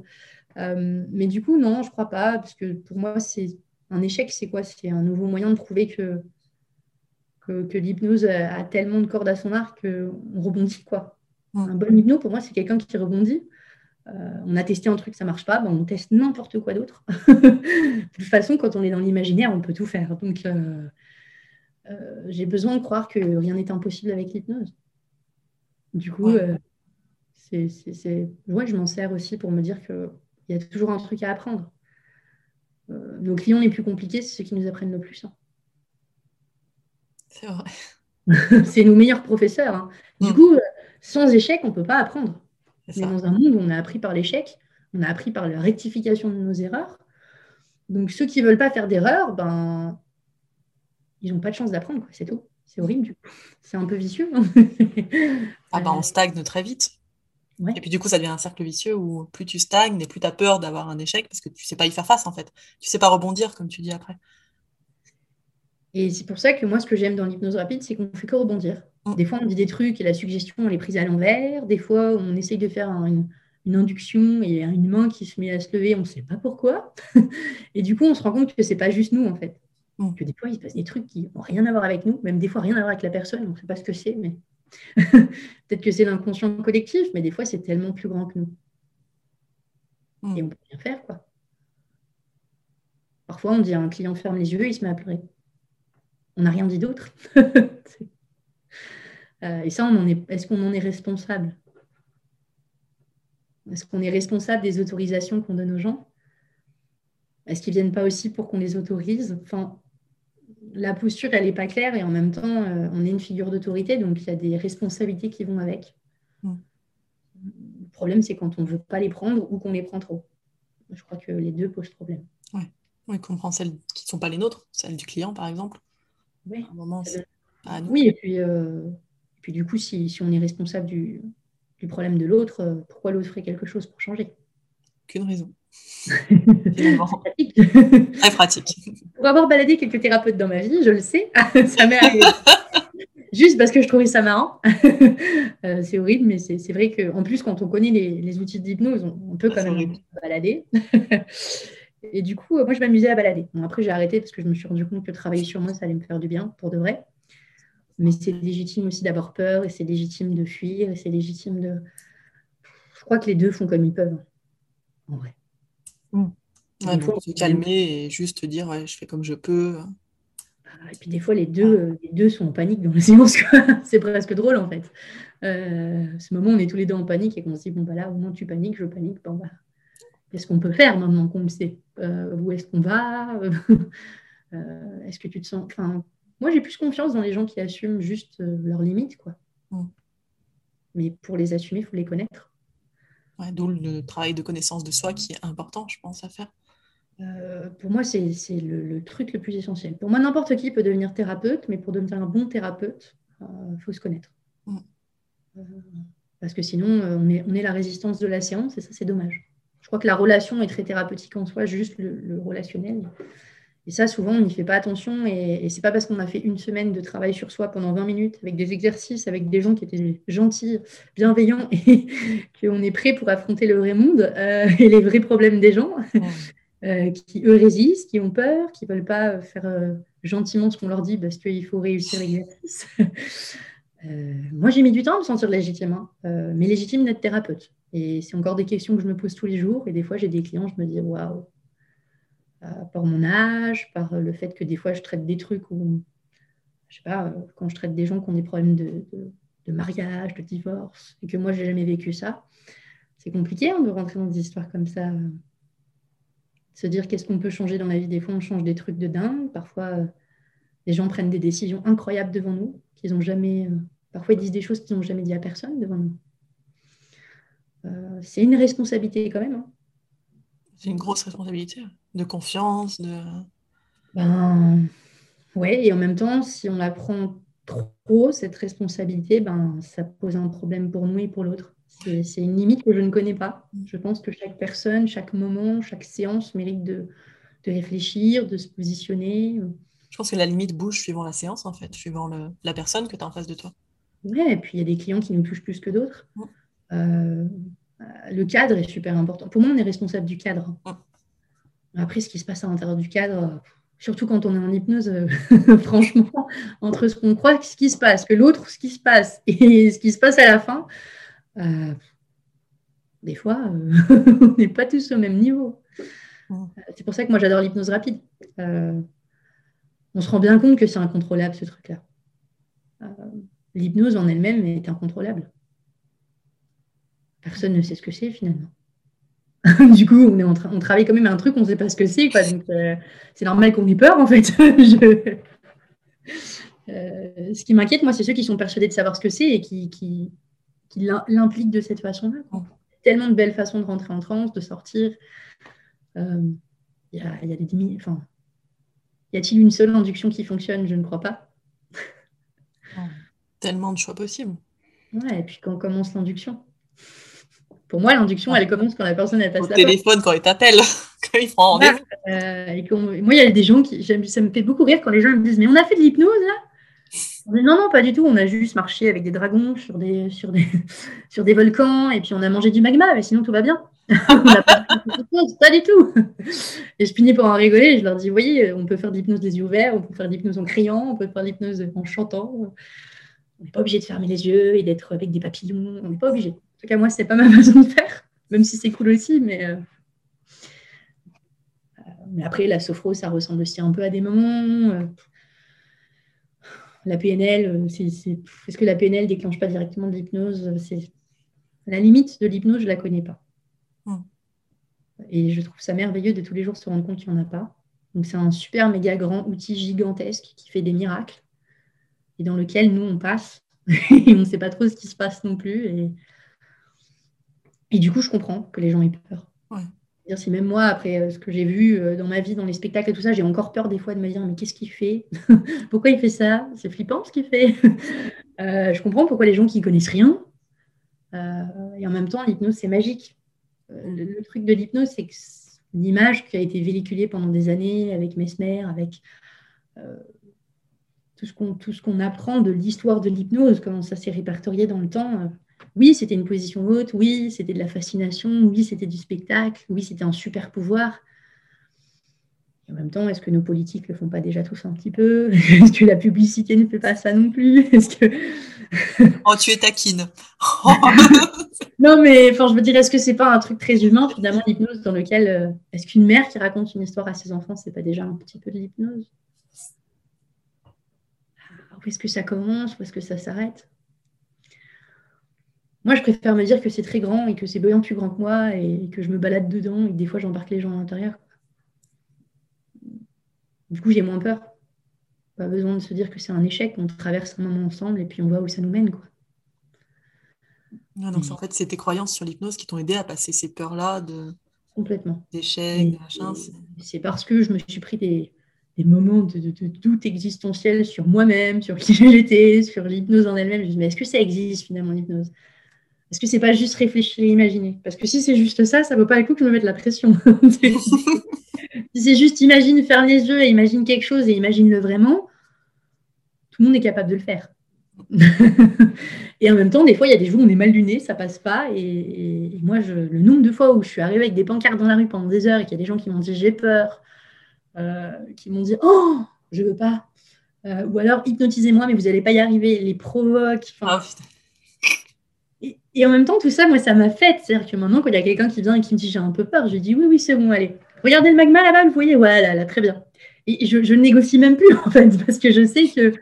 Mais du coup, non, je crois pas. Parce que pour moi, c'est un échec, c'est quoi? C'est un nouveau moyen de prouver que que, l'hypnose a tellement de cordes à son arc qu'on rebondit. Quoi. Un bon hypno, pour moi, c'est quelqu'un qui rebondit. Euh, on a testé un truc, ça marche pas, ben on teste n'importe quoi d'autre. de toute façon, quand on est dans l'imaginaire, on peut tout faire. Donc, euh, euh, j'ai besoin de croire que rien n'est impossible avec l'hypnose. Du coup, c'est, je m'en sers aussi pour me dire qu'il y a toujours un truc à apprendre. nos clients les plus compliqués, c'est ceux qui nous apprennent le plus. Hein. C'est vrai. c'est nos meilleurs professeurs. Hein. Du coup, euh, sans échec, on ne peut pas apprendre. Mais dans un monde où on a appris par l'échec, on a appris par la rectification de nos erreurs. Donc ceux qui ne veulent pas faire d'erreurs, ben, ils n'ont pas de chance d'apprendre, c'est tout. C'est horrible, du coup. C'est un peu vicieux. Hein. ah ben, on stagne très vite. Et puis du coup, ça devient un cercle vicieux où plus tu stagnes et plus tu as peur d'avoir un échec parce que tu ne sais pas y faire face en fait. Tu ne sais pas rebondir, comme tu dis après. Et c'est pour ça que moi, ce que j'aime dans l'hypnose rapide, c'est qu'on fait que rebondir. Mm. Des fois, on dit des trucs et la suggestion, on est prise à l'envers. Des fois, on essaye de faire une, induction et il y a une main qui se met à se lever, on ne sait pas pourquoi. et du coup, on se rend compte que ce n'est pas juste nous, en fait. Mm. Que des fois, il se passe des trucs qui n'ont rien à voir avec nous, même des fois, rien à voir avec la personne. On ne sait pas ce que c'est, mais peut-être que c'est l'inconscient collectif, mais des fois, c'est tellement plus grand que nous. Mm. Et on peut rien faire, quoi. Parfois, on dit à un client ferme les yeux, il se met à pleurer on n'a rien dit d'autre. Euh, et ça, on est, est-ce qu'on en est responsable? Est-ce qu'on est responsable des autorisations qu'on donne aux gens? Est-ce qu'ils ne viennent pas aussi pour qu'on les autorise? Enfin, La posture, elle n'est pas claire et en même temps, euh, on est une figure d'autorité, donc il y a des responsabilités qui vont avec. Mm. problème, c'est quand on ne veut pas les prendre ou qu'on les prend trop. Je crois que les deux posent problème. Oui, ouais, qu'on prend celles qui ne sont pas les nôtres, celles du client, par exemple. Oui, oui et puis, euh, et puis du coup, si, si, on est responsable du, du problème de l'autre, euh, pourquoi l'autre ferait quelque chose pour changer? Qu'une raison. Pratique. Très pratique. Pour avoir baladé quelques thérapeutes dans ma vie, je le sais, ça m'est arrivé. Juste parce que je trouvais ça marrant. Euh, c'est horrible, mais c'est vrai qu'en plus, quand on connaît les, outils d'hypnose, on, peut quand même balader. Et du coup, moi, je m'amusais à balader. après, j'ai arrêté parce que je me suis rendu compte que travailler sur moi, ça allait me faire du bien, pour de vrai. Mais c'est légitime aussi d'avoir peur, et c'est légitime de fuir, et c'est légitime de... Je crois que les deux font comme ils peuvent, en vrai. Mmh. se calmer et juste dire ouais, je fais comme je peux. Et puis des fois, les deux, euh, les deux sont en panique dans la séance. c'est presque drôle en fait. Euh, ce moment, on est tous les deux en panique et qu'on se dit bon, bah là, au moment où tu paniques, je panique. Bon, bah, qu'est-ce qu'on peut faire maintenant qu'on le sait? Euh, Où est-ce qu'on va? Est-ce que tu te sens. Enfin, moi, j'ai plus confiance dans les gens qui assument juste leurs limites. quoi. Mmh. Mais pour les assumer, il faut les connaître. D'où le travail de connaissance de soi qui est important, je pense, à faire. Euh, pour moi, c'est le, truc le plus essentiel. Pour moi, n'importe qui peut devenir thérapeute, mais pour devenir un bon thérapeute, il euh, faut se connaître. Mm. Euh, parce que sinon, on est, on est, la résistance de la séance et ça, c'est dommage. Je crois que la relation est très thérapeutique en soi, juste le, relationnel. Et ça, souvent, on n'y fait pas attention. Et, et c'est pas parce qu'on a fait une semaine de travail sur soi pendant 20 minutes, avec des exercices, avec des gens qui étaient gentils, bienveillants, et qu'on est prêt pour affronter le vrai monde et les vrais problèmes des gens. Euh, qui eux résistent, qui ont peur, qui ne veulent pas faire euh, gentiment ce qu'on leur dit parce qu'il faut réussir l'exercice. Euh, moi, j'ai mis du temps à me sentir légitime, hein. mais légitime d'être thérapeute. Et c'est encore des questions que je me pose tous les jours. Et des fois, j'ai des clients, je me dis waouh, par mon âge, par le fait que des fois, je traite des trucs où, je sais pas, quand je traite des gens qui ont des problèmes de, de, mariage, de divorce, et que moi, j'ai jamais vécu ça. C'est compliqué hein, de rentrer dans des histoires comme ça se dire qu'est-ce qu'on peut changer dans la vie. Des fois, on change des trucs de dingue. Parfois, euh, les gens prennent des décisions incroyables devant nous, qu'ils ont jamais. Euh, parfois, ils disent des choses qu'ils n'ont jamais dit à personne devant nous. Euh, c'est une responsabilité quand même. Hein. C'est une grosse responsabilité de confiance, de. Ben, ouais, et en même temps, si on la prend trop, cette responsabilité, ben, ça pose un problème pour nous et pour l'autre. C'est une limite que je ne connais pas. Je pense que chaque personne, chaque moment, chaque séance mérite de, réfléchir, de se positionner. Je pense que la limite bouge suivant la séance, en fait, suivant la personne que tu as en face de toi. Oui, et puis il y a des clients qui nous touchent plus que d'autres. Euh, le cadre est super important. Pour moi, on est responsable du cadre. Après, ce qui se passe à l'intérieur du cadre, surtout quand on est en hypnose, euh, franchement, entre ce qu'on croit, ce qui se passe, que l'autre, ce qui se passe et ce qui se passe à la fin, euh, des fois, euh, on n'est pas tous au même niveau. Euh, c'est pour ça que moi, j'adore l'hypnose rapide. on se rend bien compte que c'est incontrôlable, ce truc-là. L'hypnose en elle-même est incontrôlable. Personne ne sait ce que c'est finalement. du coup, on, est en on travaille quand même à un truc, on ne sait pas ce que c'est. c'est normal qu'on ait peur, en fait. ce qui m'inquiète, moi, c'est ceux qui sont persuadés de savoir ce que c'est et qui, qui l'implique de cette façon-là. Tellement de belles façons de rentrer en transe, de sortir. Euh, il y, a, y, a, des enfin, y a-t-il une seule induction qui fonctionne? Je ne crois pas. Tellement de choix possibles. Ouais, et puis quand commence l'induction Pour moi, l'induction, elle commence quand la personne elle passe Au téléphone, quand il t'appelle, quand ils font rendez-vous. Euh, moi, il y a des gens qui. Ça me fait beaucoup rire quand les gens me disent Mais on a fait de l'hypnose là? Non, non, pas du tout. On a juste marché avec des dragons sur des, sur des, sur des volcans et puis on a mangé du magma, mais sinon tout va bien. pas, du tout. Et je finis par en rigoler je leur dis, voyez, on peut faire de l'hypnose des yeux ouverts, on peut faire de l'hypnose en criant, on peut faire de l'hypnose en chantant. On n'est pas obligé de fermer les yeux et d'être avec des papillons. On n'est pas obligé. En tout cas, moi, c'est pas ma façon de faire, même si c'est cool aussi, mais... Euh, euh, mais après, la sophro, ça ressemble aussi un peu à des moments. Euh, la PNL, euh, c'est, est-ce que la PNL déclenche pas directement de l'hypnose c'est, La limite de l'hypnose, je ne la connais pas. Hmm. Et je trouve ça merveilleux de tous les jours se rendre compte qu'il n'y en a pas. Donc c'est un super méga grand outil gigantesque qui fait des miracles et dans lequel nous on passe et on ne sait pas trop ce qui se passe non plus. Et Et du coup, je comprends que les gens aient peur. Si même moi, après euh, ce que j'ai vu euh, dans ma vie, dans les spectacles et tout ça, j'ai encore peur des fois de me dire mais qu'est-ce qu'il fait Pourquoi il fait ça C'est flippant ce qu'il fait. Euh, je comprends pourquoi les gens qui connaissent rien. et en même temps, l'hypnose, c'est magique. Le, truc de l'hypnose, c'est que l'image qui a été véhiculée pendant des années avec Mesmer, avec tout ce qu'on apprend de l'histoire de l'hypnose, comment ça s'est répertorié dans le temps oui, c'était une position haute, oui, c'était de la fascination, oui, c'était du spectacle, oui, c'était un super pouvoir. en même temps, est-ce que nos politiques ne le font pas déjà tous un petit peu? Est-ce que la publicité ne fait pas ça non plus? Est-ce que... Oh, tu es taquine. non, mais enfin, je veux dire, est-ce que c'est pas un truc très humain, finalement, l'hypnose, dans lequel euh, est-ce qu'une mère qui raconte une histoire à ses enfants, c'est pas déjà un petit peu de l'hypnose? Où est-ce que ça commence? Où est-ce que ça s'arrête? Moi, je préfère me dire que c'est très grand et que c'est bien plus grand que moi et que je me balade dedans et que des fois, j'embarque les gens à l'intérieur. Du coup, j'ai moins peur. Pas besoin de se dire que c'est un échec. On traverse un moment ensemble et puis on voit où ça nous mène. Quoi. donc, en fait, c'est tes croyances sur l'hypnose qui t'ont aidé à passer ces peurs-là de... Complètement. D'échecs, C'est parce que je me suis pris des, moments de, doute existentiel sur moi-même, sur qui j'étais, sur l'hypnose en elle-même. Je me dis, mais est-ce que ça existe finalement l'hypnose? Est-ce que c'est pas juste réfléchir et imaginer? Parce que si c'est juste ça, ça vaut pas le coup que je me mette la pression. si c'est juste imagine faire les yeux et imagine quelque chose et imagine-le vraiment, tout le monde est capable de le faire. et en même temps, des fois, il y a des jours où on est mal luné, ça passe pas. Et, moi, le nombre de fois où je suis arrivée avec des pancartes dans la rue pendant des heures et qu'il y a des gens qui m'ont dit j'ai peur, euh, qui m'ont dit oh, je veux pas. Euh, ou alors hypnotisez-moi, mais vous n'allez pas y arriver, les provoque. Oh, et en même temps, tout ça, moi, ça m'a fait. C'est-à-dire que maintenant, quand il y a quelqu'un qui vient et qui me dit j'ai un peu peur, je dis oui, oui, c'est bon, allez. Regardez le magma là-bas, vous voyez? Ouais, là, là, très bien. Et je, ne négocie même plus, en fait, parce que je sais que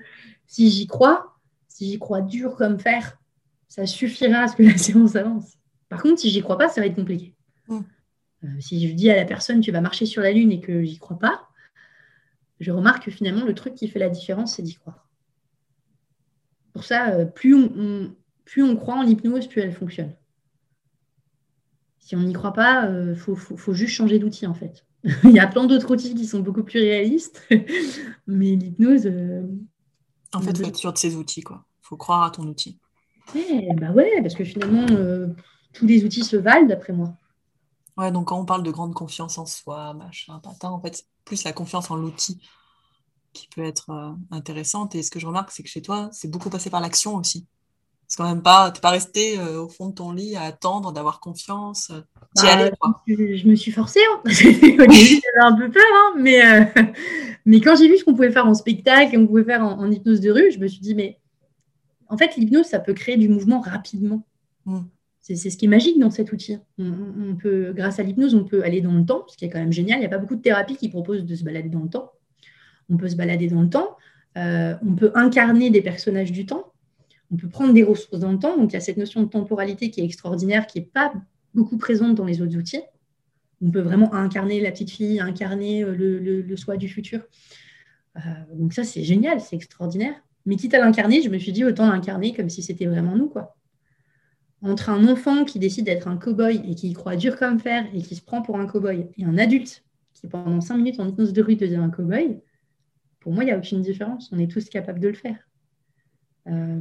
si j'y crois, si j'y crois dur comme fer, ça suffira à ce que la séance avance. Par contre, si j'y crois pas, ça va être compliqué. Mm. Euh, si je dis à la personne tu vas marcher sur la lune et que j'y crois pas, je remarque que finalement le truc qui fait la différence, c'est d'y croire. Pour ça, euh, plus on, plus on croit en l'hypnose, plus elle fonctionne. Si on n'y croit pas, il euh, faut, juste changer d'outil en fait. il y a plein d'autres outils qui sont beaucoup plus réalistes, mais l'hypnose. Euh, en fait, il faut être sûr de ces outils, quoi. Il faut croire à ton outil. Eh, bah ouais, parce que finalement, euh, tous les outils se valent d'après moi. Ouais, donc quand on parle de grande confiance en soi, machin, patin, en fait, plus la confiance en l'outil qui peut être intéressante. Et ce que je remarque, c'est que chez toi, c'est beaucoup passé par l'action aussi. C'est quand même pas, t'es pas resté euh, au fond de ton lit à attendre d'avoir confiance. Euh, bah, Je, me suis forcée. Hein. j'avais un peu peur, hein, mais, euh, mais quand j'ai vu ce qu'on pouvait faire en spectacle et qu'on pouvait faire en, hypnose de rue, je me suis dit, mais en fait, l'hypnose, ça peut créer du mouvement rapidement. Mm. C'est ce qui est magique dans cet outil. On, peut, grâce à l'hypnose, on peut aller dans le temps, ce qui est quand même génial. Il n'y a pas beaucoup de thérapies qui proposent de se balader dans le temps. On peut se balader dans le temps. on peut incarner des personnages du temps on peut prendre des ressources dans le temps. Donc, il y a cette notion de temporalité qui est extraordinaire, qui n'est pas beaucoup présente dans les autres outils. On peut vraiment incarner la petite fille, incarner euh, le, soi du futur. Euh, donc, ça, c'est génial, c'est extraordinaire. Mais quitte à l'incarner, je me suis dit autant l'incarner comme si c'était vraiment nous. quoi. Entre un enfant qui décide d'être un cow-boy et qui croit dur comme fer et qui se prend pour un cow-boy, et un adulte qui, pendant cinq minutes en hypnose de rue, devient un cow-boy, pour moi, il n'y a aucune différence. On est tous capables de le faire. Euh,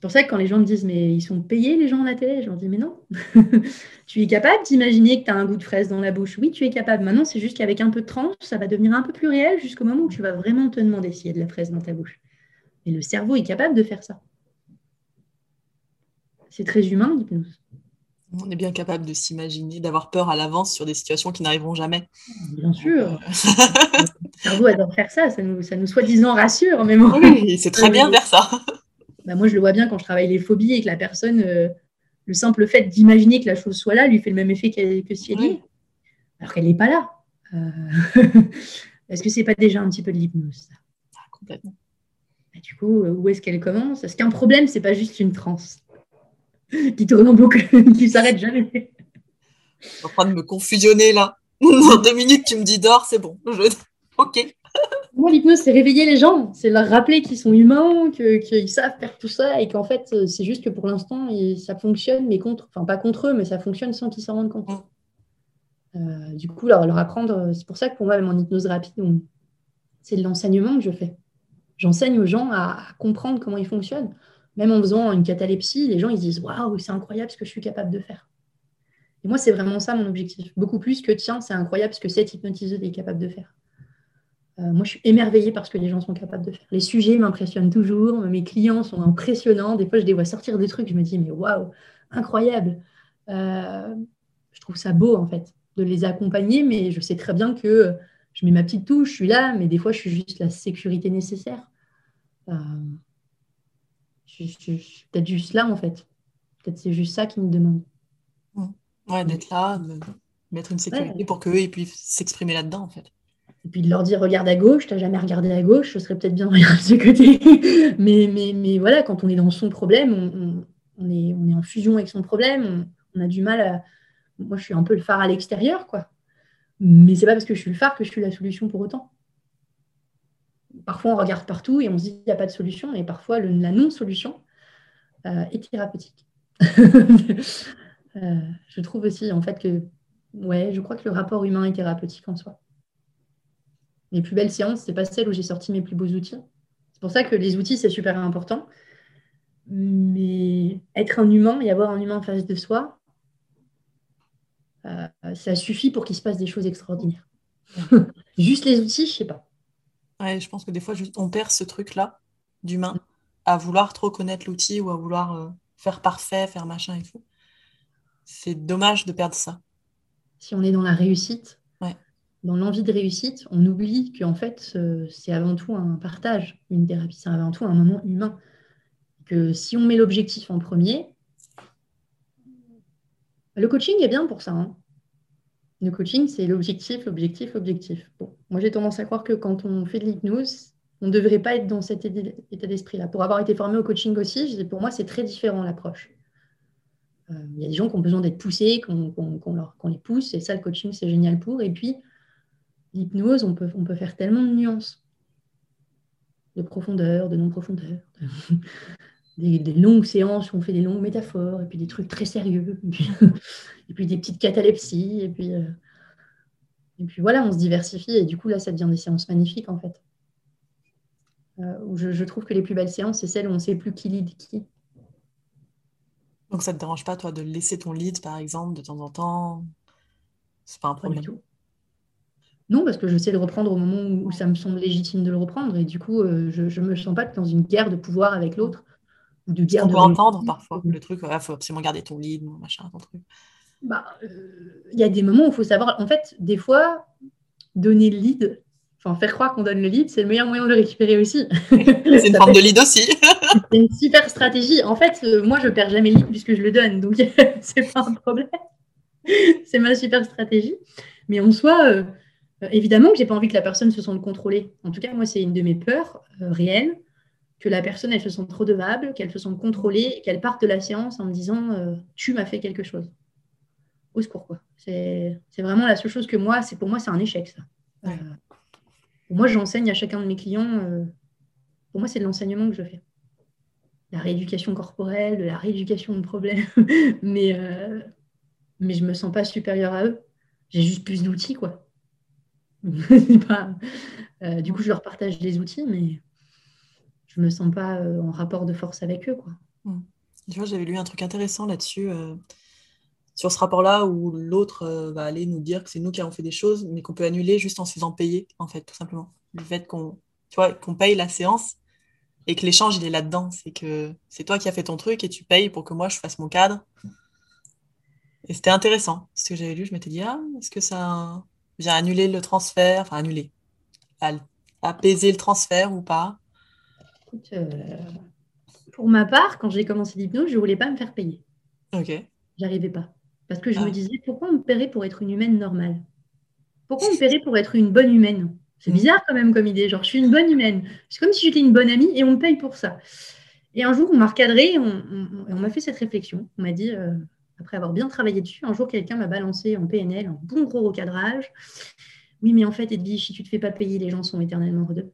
c'est pour ça que quand les gens me disent, mais ils sont payés les gens à la télé, je leur dis, mais non. tu es capable d'imaginer que tu as un goût de fraise dans la bouche. Oui, tu es capable. Maintenant, c'est juste qu'avec un peu de tranche, ça va devenir un peu plus réel jusqu'au moment où tu vas vraiment te demander s'il y a de la fraise dans ta bouche. Et le cerveau est capable de faire ça. C'est très humain, l'hypnose. On est bien capable de s'imaginer, d'avoir peur à l'avance sur des situations qui n'arriveront jamais. Bien sûr. Euh, le cerveau adore faire ça, ça nous, ça nous soi-disant rassure. Mais Oui, c'est très bien faire ça. Bah, moi, je le vois bien quand je travaille les phobies et que la personne, euh, le simple fait d'imaginer que la chose soit là, lui fait le même effet que si elle est. Alors qu'elle n'est pas là. Euh, est-ce que c'est pas déjà un petit peu de l'hypnose ah, Complètement. Bah, du coup, euh, où est-ce qu'elle commence? Est-ce qu'un problème, c'est pas juste une transe qui tourne en boucle, qui s'arrête jamais? Je suis en train de me confusionner là. Dans deux minutes, tu me dis d'or, c'est bon. Ok. Moi, l'hypnose, c'est réveiller les gens, c'est leur rappeler qu'ils sont humains, qu'ils savent faire tout ça et qu'en fait, c'est juste que pour l'instant, ça fonctionne, mais contre, enfin pas contre eux, mais ça fonctionne sans qu'ils s'en rendent compte. Mm. Euh, du coup, leur, leur apprendre, c'est pour ça que pour moi, même en hypnose rapide, c'est de l'enseignement que je fais. J'enseigne aux gens à, comprendre comment ils fonctionnent. Même en faisant une catalepsie, les gens ils disent Waouh, c'est incroyable ce que je suis capable de faire. Et moi, c'est vraiment ça mon objectif. Beaucoup plus que tiens, c'est incroyable ce que cette hypnotiseuse est capable de faire. Euh, moi, je suis émerveillée par ce que les gens sont capables de faire. Les sujets m'impressionnent toujours. Mes clients sont impressionnants. Des fois, je les vois sortir des trucs. Je me dis, mais waouh, incroyable. Euh, je trouve ça beau, en fait, de les accompagner. Mais je sais très bien que je mets ma petite touche, je suis là. Mais des fois, je suis juste la sécurité nécessaire. Euh, je, suis peut-être juste là, en fait. Peut-être c'est juste ça qu'ils me demandent. Mmh. Ouais, d'être là, de mettre une sécurité pour qu'eux puissent s'exprimer là-dedans, en fait. Et puis de leur dire regarde à gauche, tu n'as jamais regardé à gauche, ce serait peut-être bien de regarder de ce côté. mais, mais, mais voilà, quand on est dans son problème, on, est, on est en fusion avec son problème, on, a du mal à. Moi, je suis un peu le phare à l'extérieur, quoi. Mais c'est pas parce que je suis le phare que je suis la solution pour autant. Parfois, on regarde partout et on se dit qu'il n'y a pas de solution, et parfois, la non-solution euh, est thérapeutique. Euh, je trouve aussi, en fait, que, ouais, je crois que le rapport humain est thérapeutique en soi. Mes plus belles séances, c'est pas celles où j'ai sorti mes plus beaux outils. C'est pour ça que les outils, c'est super important. Mais être un humain et avoir un humain en face de soi, euh, ça suffit pour qu'il se passe des choses extraordinaires. juste les outils, je sais pas. Ouais, je pense que des fois, on perd ce truc-là d'humain à vouloir trop connaître l'outil ou à vouloir euh, faire parfait, faire machin et tout. C'est dommage de perdre ça. Si on est dans la réussite, dans l'envie de réussite, on oublie qu'en fait, c'est avant tout un partage, une thérapie, c'est avant tout un moment humain. Que si on met l'objectif en premier, le coaching est bien pour ça. Hein. Le coaching, c'est l'objectif, l'objectif, l'objectif. Bon, moi, j'ai tendance à croire que quand on fait de l'hypnose, on ne devrait pas être dans cet état d'esprit-là. Pour avoir été formé au coaching aussi, pour moi, c'est très différent l'approche. Euh, il y a des gens qui ont besoin d'être poussés, qu'on les pousse, et ça, le coaching, c'est génial pour. Et puis, l'hypnose, on peut, on peut faire tellement de nuances, de profondeur, de non-profondeur, des, longues séances où on fait des longues métaphores, et puis des trucs très sérieux, et puis, des petites catalepsies, et puis, euh, et puis voilà, on se diversifie, et du coup, là, ça devient des séances magnifiques, en fait. Euh, je, trouve que les plus belles séances, c'est celles où on ne sait plus qui lead qui. Donc ça ne te dérange pas, toi, de laisser ton lead, par exemple, de temps en temps? C'est pas un problème. tout. Non, parce que je sais le reprendre au moment où ça me semble légitime de le reprendre. Et du coup, euh, je ne me sens pas dans une guerre de pouvoir avec l'autre. Ou de guerre On peut entendre parfois le truc, il faut absolument garder ton lead, machin, ton truc. Bah, euh, il y a des moments où il faut savoir. En fait, des fois, donner le lead, enfin faire croire qu'on donne le lead, c'est le meilleur moyen de le récupérer aussi. c'est une forme de lead aussi. c'est une super stratégie. En fait, euh, moi, je perds jamais le lead puisque je le donne, donc c'est pas un problème. c'est ma super stratégie. Mais en soi, évidemment que j'ai pas envie que la personne se sente contrôlée. En tout cas, moi, c'est une de mes peurs euh, réelles, que la personne, elle se sente redevable, qu'elle se sente contrôlée, qu'elle parte de la séance en me disant euh, Tu m'as fait quelque chose. Au secours, quoi. C'est vraiment la seule chose que moi, c'est pour moi, c'est un échec, ça. moi, j'enseigne à chacun de mes clients. pour moi, c'est de l'enseignement que je fais. La rééducation corporelle, de la rééducation de problèmes. mais, mais je me sens pas supérieure à eux. J'ai juste plus d'outils, quoi. Euh, du coup, je leur partage des outils, mais je ne me sens pas euh, en rapport de force avec eux. Quoi. Mmh. Tu vois, j'avais lu un truc intéressant là-dessus, euh, sur ce rapport-là, où l'autre va aller nous dire que c'est nous qui avons fait des choses, mais qu'on peut annuler juste en se faisant payer, en fait, tout simplement. Le fait qu'on qu'on paye la séance et que l'échange, il est là-dedans. C'est que c'est toi qui as fait ton truc et tu payes pour que moi, je fasse mon cadre. Et c'était intéressant. Ce que j'avais lu, je m'étais dit, ah, est-ce que ça Viens annuler le transfert, enfin annuler, apaiser le transfert ou pas? Euh, Pour ma part, quand j'ai commencé l'hypnose, je ne voulais pas me faire payer. Ok. J'arrivais pas. Parce que je me ah. disais, pourquoi on me paierait pour être une humaine normale? Pourquoi on me paierait pour être une bonne humaine? C'est mm. bizarre quand même comme idée. Genre, je suis une bonne humaine. C'est comme si j'étais une bonne amie et on me paye pour ça. Et un jour, on m'a recadré et on, m'a fait cette réflexion. On m'a dit, euh, après avoir bien travaillé dessus, un jour, quelqu'un m'a balancé en PNL un bon gros recadrage Oui, mais en fait, Edwige, si tu ne te fais pas payer, les gens sont éternellement redevables.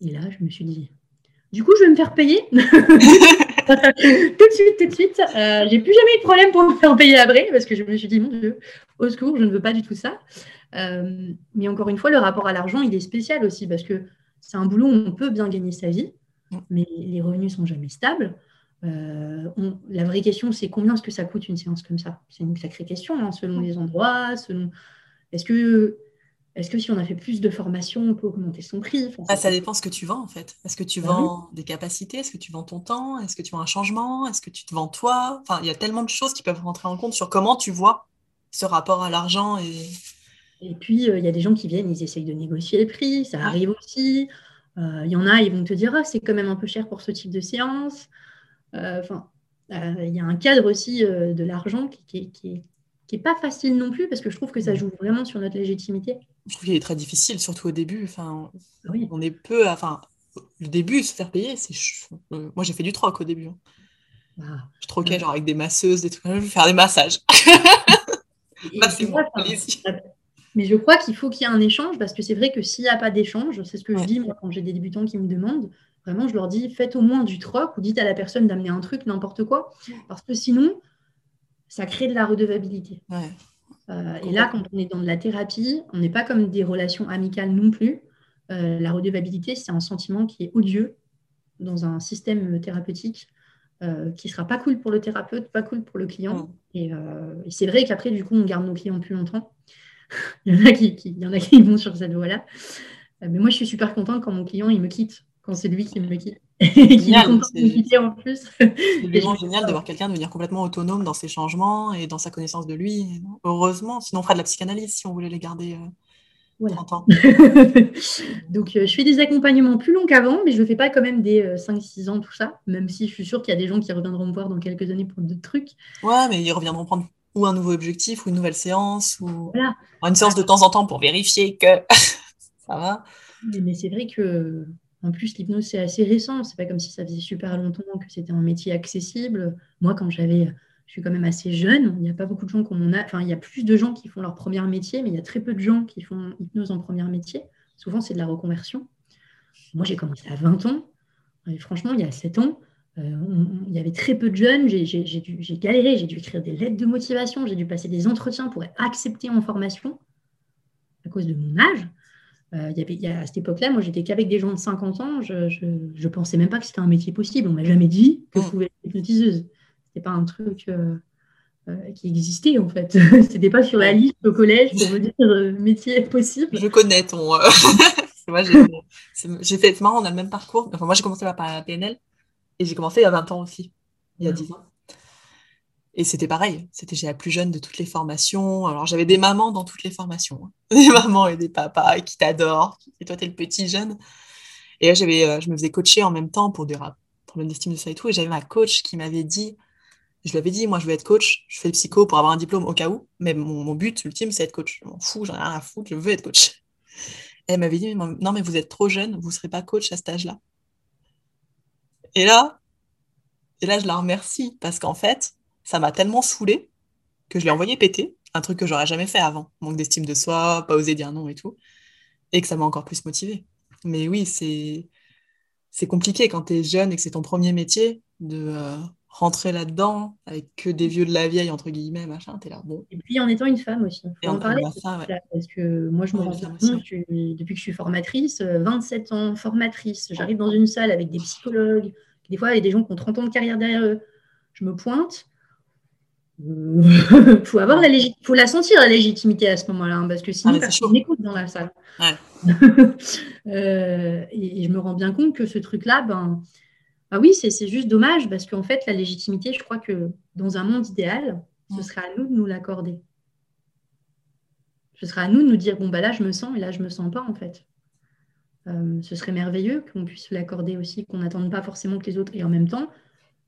Et là, je me suis dit, du coup, je vais me faire payer. tout de suite, tout de suite. Euh, j'ai plus jamais eu de problème pour me faire payer après parce que je me suis dit, mon Dieu, au secours, je ne veux pas du tout ça. Euh, mais encore une fois, le rapport à l'argent, il est spécial aussi parce que c'est un boulot où on peut bien gagner sa vie, mais les revenus sont jamais stables. Euh, la vraie question, c'est combien est-ce que ça coûte une séance comme ça? C'est une sacrée question, hein, selon les endroits, selon. Est-ce que, est que si on a fait plus de formation, on peut augmenter son prix? Ah, Ça dépend ce que tu vends en fait. Est-ce que tu bah vends des capacités? Est-ce que tu vends ton temps? Est-ce que tu vends un changement? Est-ce que tu te vends toi? Enfin, il y a tellement de choses qui peuvent rentrer en compte sur comment tu vois ce rapport à l'argent et. Et puis, euh, il y a des gens qui viennent, ils essayent de négocier les prix, ça arrive aussi. Euh, il y en a, ils vont te dire, ah, c'est quand même un peu cher pour ce type de séance. Euh, enfin, il y a un cadre aussi de l'argent qui, qui, qui, est pas facile non plus parce que je trouve que ça joue vraiment sur notre légitimité. Je trouve qu'il est très difficile, surtout au début. Enfin, oui. on est peu, enfin, le début, se faire payer, c'est. Moi, j'ai fait du troc au début. Hein. Ah. Je troquais genre avec des masseuses, des trucs. Je vais faire des massages. Bah, c'est mais je crois qu'il faut qu'il y ait un échange parce que c'est vrai que s'il n'y a pas d'échange, c'est ce que je dis moi quand j'ai des débutants qui me demandent, vraiment je leur dis faites au moins du troc ou dites à la personne d'amener un truc, n'importe quoi, parce que sinon ça crée de la redevabilité. Euh, et là, quand on est dans de la thérapie, on n'est pas comme des relations amicales non plus. Euh, la redevabilité, c'est un sentiment qui est odieux dans un système thérapeutique euh, qui sera pas cool pour le thérapeute, pas cool pour le client. Et, et c'est vrai qu'après, du coup, on garde nos clients plus longtemps. il, y en a qui, y en a qui vont sur cette voie-là. Euh, mais moi, je suis super contente quand mon client il me quitte, quand c'est lui qui me quitte. Génial, c'est en plus. vraiment génial de voir quelqu'un devenir complètement autonome dans ses changements et dans sa connaissance de lui. Heureusement, sinon on ferait de la psychanalyse si on voulait les garder euh, 30 ans. Donc euh, je fais des accompagnements plus longs qu'avant, mais je ne fais pas quand même des 5-6 ans, tout ça, même si je suis sûre qu'il y a des gens qui reviendront me voir dans quelques années pour d'autres trucs. Ouais, mais ils reviendront prendre ou un nouveau objectif, ou une nouvelle séance, ou une séance de temps en temps pour vérifier que ça va. Mais, c'est vrai que, en plus, l'hypnose, c'est assez récent. C'est pas comme si ça faisait super longtemps que c'était un métier accessible. Moi, quand j'avais. Je suis quand même assez jeune. Il n'y a pas beaucoup de gens qui Enfin, il y a plus de gens qui font leur premier métier, mais il y a très peu de gens qui font hypnose en premier métier. Souvent, c'est de la reconversion. Moi, j'ai commencé à 20 ans. Franchement, il y a 7 ans, euh, il y avait très peu de jeunes, j'ai galéré, j'ai dû écrire des lettres de motivation, j'ai dû passer des entretiens pour être accepté en formation à cause de mon âge. Euh, y avait, à cette époque-là, moi, j'étais qu'avec des gens de 50 ans. Je ne pensais même pas que c'était un métier possible. On m'a jamais dit que je mm. pouvais être hypnotiseuse. Ce n'était pas un truc euh, qui existait, en fait. Ce n'était pas sur la liste au collège pour me dire métier possible. Je connais ton... moi, j'ai fait... C'est marrant, on a le même parcours. Enfin, moi, j'ai commencé par la PNL. Et j'ai commencé il y a 20 ans aussi, il y a 10 ans. Et c'était pareil, c'était j'ai la plus jeune de toutes les formations. Alors j'avais des mamans dans toutes les formations, hein. des mamans et des papas qui t'adorent, et toi t'es le petit jeune. Et là, j'avais, euh, je me faisais coacher en même temps pour des problèmes d'estime de soi et tout. Et j'avais ma coach qui m'avait dit, je lui avais dit, moi je veux être coach, je fais le psycho pour avoir un diplôme au cas où, mais mon, but ultime c'est être coach. Je m'en fous, j'en ai rien à foutre, je veux être coach. elle m'avait dit, non mais vous êtes trop jeune, vous ne serez pas coach à cet âge-là. Et là, et là, je la remercie parce qu'en fait, ça m'a tellement saoulée que je l'ai envoyé péter, un truc que j'aurais jamais fait avant. Manque d'estime de soi, pas oser dire non et tout. Et que ça m'a encore plus motivée. Mais oui, c'est c'est compliqué quand tu es jeune et que c'est ton premier métier de euh, rentrer là-dedans avec que des vieux de la vieille, entre guillemets, machin, t'es là, bon. Et puis en étant une femme aussi. Faut en, parler, parce que moi, je me rends compte, depuis que je suis formatrice, 27 euh, ans formatrice, j'arrive dans une salle avec des psychologues, des fois, il y a des gens qui ont 30 ans de carrière derrière eux. Je me pointe. Il faut avoir la faut la sentir la légitimité à ce moment-là, hein, parce que sinon, ah, personne n'écoute dans la salle. Euh, et, je me rends bien compte que ce truc-là, ben, ah oui, c'est juste dommage parce qu'en fait, la légitimité, je crois que dans un monde idéal, ce serait à nous de nous l'accorder. Ce serait à nous de nous dire bon, bah là, je me sens et là, je ne me sens pas, en fait. Euh, ce serait merveilleux qu'on puisse l'accorder aussi, qu'on n'attende pas forcément que les autres. Et en même temps,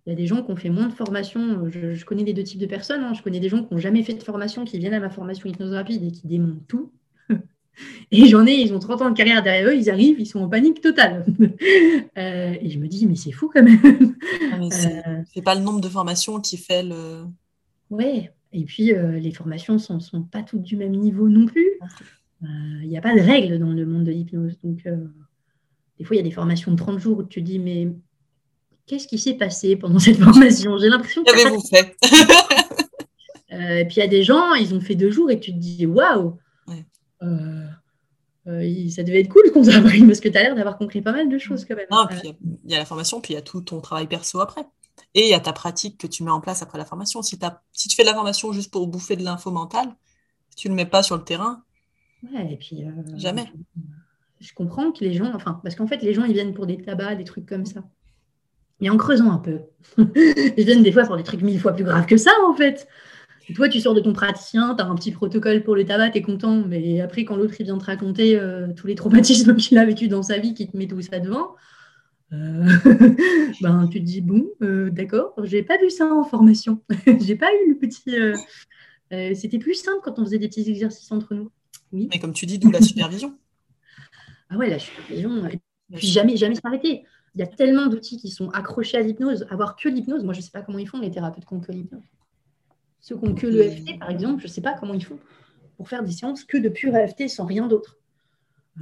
il y a des gens qui ont fait moins de formation. Je, connais les deux types de personnes. Hein. Je connais des gens qui n'ont jamais fait de formation, qui viennent à ma formation hypnose rapide et qui démontent tout. Et j'en ai, ils ont 30 ans de carrière derrière eux, ils arrivent, ils sont en panique totale. Euh, et je me dis, mais c'est fou quand même. Ah, euh, c'est pas le nombre de formations qui fait le. Oui. Et puis, les formations ne sont, sont, pas toutes du même niveau non plus. Il n'y a pas de règles dans le monde de l'hypnose. Donc, des fois, il y a des formations de 30 jours où tu te dis, mais qu'est-ce qui s'est passé pendant cette formation? J'ai l'impression que. Qu'avez-vous fait? Et puis, il y a des gens, ils ont fait deux jours et tu te dis, waouh euh, ça devait être cool qu'on t'a appris parce que tu as l'air d'avoir compris pas mal de choses quand même. il y, a la formation, puis il y a tout ton travail perso après. Et il y a ta pratique que tu mets en place après la formation. Si, si tu fais de la formation juste pour bouffer de l'info mentale, si tu ne le mets pas sur le terrain, ouais, et puis, euh, jamais. Je comprends que les gens, enfin, parce qu'en fait, les gens, ils viennent pour des tabacs, des trucs comme ça. Et en creusant un peu, ils viennent des fois pour des trucs mille fois plus graves que ça, en fait. Toi, tu sors de ton praticien, tu as un petit protocole pour le tabac, tu es content, mais après, quand l'autre vient te raconter euh, tous les traumatismes qu'il a vécu dans sa vie, qui te met tout ça devant, euh, ben, tu te dis bon, euh, d'accord, j'ai pas vu ça en formation. j'ai pas eu le petit. C'était plus simple quand on faisait des petits exercices entre nous. Oui. Mais comme tu dis, d'où la supervision. ah ouais, la supervision. Et puis jamais, jamais s'arrêter. Il y a tellement d'outils qui sont accrochés à l'hypnose. Avoir que l'hypnose, moi je sais pas comment ils font les thérapeutes qui ont que l'hypnose. Ceux qui ont que l'EFT, par exemple, je ne sais pas comment ils font pour faire des séances que de pur EFT sans rien d'autre.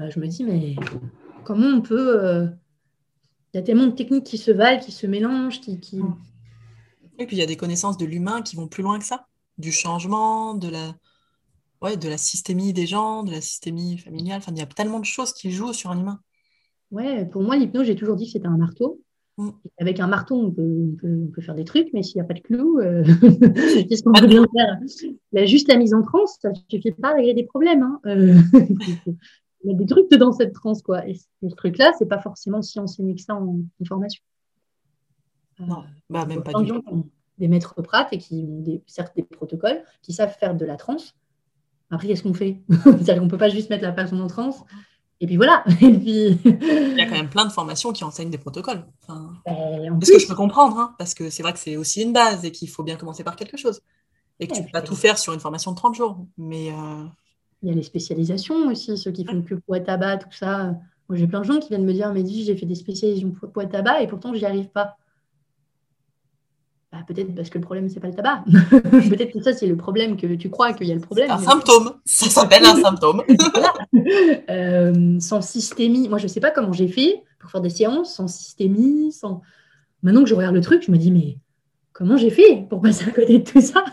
Euh, je me dis, mais comment on peut. Euh, il y a tellement de techniques qui se valent, qui se mélangent, qui. Et puis il y a des connaissances de l'humain qui vont plus loin que ça, du changement, de la, ouais, de la systémie des gens, de la systémie familiale. Enfin, il y a tellement de choses qui jouent sur un humain. Ouais, pour moi, l'hypnose, j'ai toujours dit que c'était un marteau. Mm. Avec un marteau, on peut, faire des trucs, mais s'il n'y a pas de clou, euh, qu'est-ce qu'on peut bien faire Juste la mise en transe, ça ne suffit pas à régler des problèmes. Hein. Euh, il y a des trucs dans cette transe, quoi. Et ce truc-là, c'est pas forcément si enseigné que ça en, formation. Euh, non, bah, même pas du tout. Des maîtres prates et qui ont des, certes des protocoles, qui savent faire de la transe. Après, qu'est-ce qu'on fait? C'est-à-dire qu'on ne peut pas juste mettre la personne en transe et puis voilà. Il y a quand même plein de formations qui enseignent des protocoles. Enfin, ben, ce que je peux comprendre, hein, parce que c'est vrai que c'est aussi une base et qu'il faut bien commencer par quelque chose. Et que tu ne peux pas tout faire sur une formation de 30 jours. Mais euh, Il y a les spécialisations aussi, ceux qui font que poids tabac, tout ça. Moi, j'ai plein de gens qui viennent me dire, mais dis, j'ai fait des spécialisations poids tabac et pourtant, je n'y arrive pas. Bah, peut-être parce que le problème, c'est pas le tabac. peut-être que ça, c'est le problème que tu crois qu'il y a le problème. Un symptôme. Ça s'appelle un symptôme. Euh, sans systémie. Moi, je ne sais pas comment j'ai fait pour faire des séances sans systémie. Sans... Maintenant que je regarde le truc, je me dis, mais comment j'ai fait pour passer à côté de tout ça?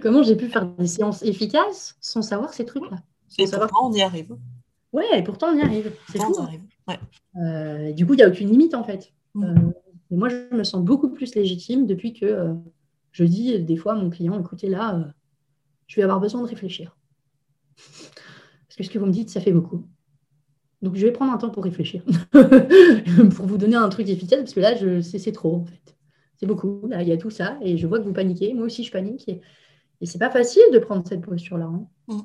Comment j'ai pu faire des séances efficaces sans savoir ces trucs-là? Et pourtant, on y arrive. Ouais, et pourtant, on y arrive. C'est fou. Hein. Euh, du coup, il n'y a aucune limite, en fait. Mm. Euh, et moi, je me sens beaucoup plus légitime depuis que euh, je dis des fois à mon client, écoutez, là, euh, je vais avoir besoin de réfléchir. Parce que ce que vous me dites, ça fait beaucoup. Donc, je vais prendre un temps pour réfléchir, pour vous donner un truc efficace, parce que là, je, c'est, trop, en fait. C'est beaucoup. Là, il y a tout ça, et je vois que vous paniquez. Moi aussi, je panique. Et, et c'est pas facile de prendre cette posture-là. Hein. Mm.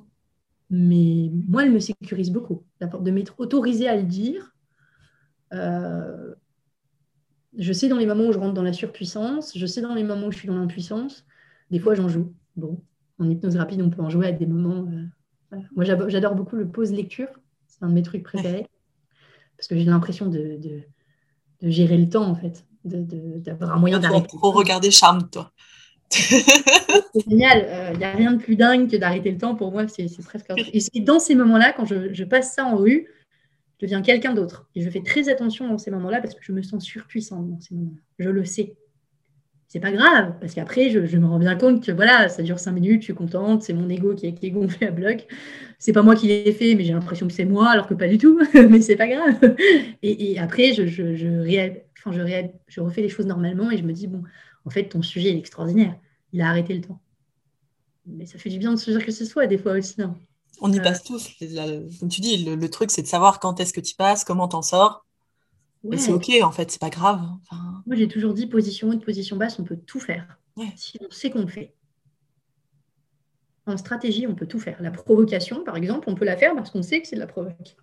Mais moi, elle me sécurise beaucoup. De m'être autorisée à le dire, euh, je sais dans les moments où je rentre dans la surpuissance, je sais dans les moments où je suis dans l'impuissance. Des fois, j'en joue. Bon, en hypnose rapide, on peut en jouer à des moments. Euh, Moi, j'adore beaucoup le pause lecture. C'est un de mes trucs préférés. Parce que j'ai l'impression de, gérer le temps, en fait. D'avoir un moyen d'arrêter. Pour regarder Charme, toi. c'est génial. Il euh, n'y a rien de plus dingue que d'arrêter le temps. Pour moi, c'est presque. Et c'est dans ces moments-là, quand je, passe ça en rue, je deviens quelqu'un d'autre. Et je fais très attention dans ces moments-là parce que je me sens surpuissante dans ces moments-là. Je le sais. C'est pas grave, parce qu'après, je, me rends bien compte que voilà, ça dure cinq minutes, je suis contente, c'est mon ego qui est, gonflé à bloc. C'est pas moi qui l'ai fait, mais j'ai l'impression que c'est moi, alors que pas du tout, mais c'est pas grave. Et, après, je, refais les choses normalement et je me dis, bon, en fait, ton sujet est extraordinaire. Il a arrêté le temps. Mais ça fait du bien de se dire que ce soit des fois aussi. Hein. On y passe tous. comme tu dis, le, truc, c'est de savoir quand est-ce que tu passes, comment t'en sors. Et c'est OK, en fait, c'est pas grave. Moi, j'ai toujours dit position haute, position basse, on peut tout faire. Si on sait qu'on le fait. En stratégie, on peut tout faire. La provocation, par exemple, on peut la faire parce qu'on sait que c'est de la provoque.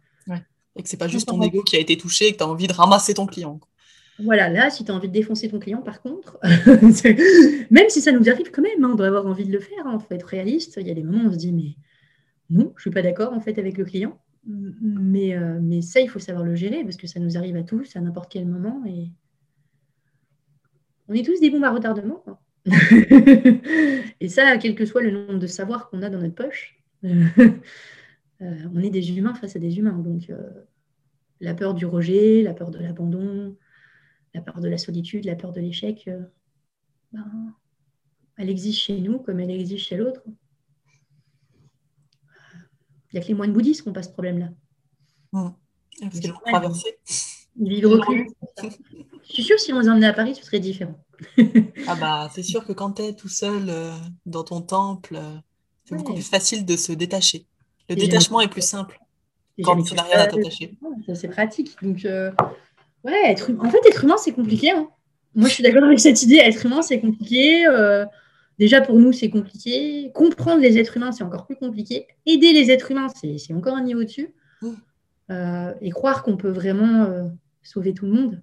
Et que c'est pas juste ton ego qui a été touché et que tu as envie de ramasser ton client. Voilà, là, si tu as envie de défoncer ton client, par contre, même si ça nous arrive quand même, hein, on doit avoir envie de le faire, en hein, faut être réaliste. Il y a des moments où on se dit, mais non, je ne suis pas d'accord en fait avec le client. Mais, euh, mais ça, il faut savoir le gérer parce que ça nous arrive à tous à n'importe quel moment. Et on est tous des bombes à retardement. Et ça, quel que soit le nombre de savoirs qu'on a dans notre poche, on est des humains face à des humains. Donc, la peur du rejet, la peur de l'abandon, la peur de la solitude, la peur de l'échec, ben, elle existe chez nous comme elle existe chez l'autre. Il n'y a que les moines bouddhistes qui n'ont pas ce problème-là. Mmh. Parce qu'ils l'ont traversé. Ils vivent reclus. Je suis sûre que si on les emmenait à Paris, ce serait différent. ah bah, c'est sûr que quand tu es tout seul euh, dans ton temple, euh, c'est beaucoup plus facile de se détacher. Le détachement est plus simple quand tu n'as rien à t'attacher. C'est pratique. Donc, euh, ouais, être... en fait, être humain, c'est compliqué. Hein. Moi, je suis d'accord avec cette idée. Être humain, c'est compliqué. Déjà, pour nous, c'est compliqué. Comprendre les êtres humains, c'est encore plus compliqué. Aider les êtres humains, c'est encore un niveau dessus. Mmh. Euh, et croire qu'on peut vraiment euh, sauver tout le monde,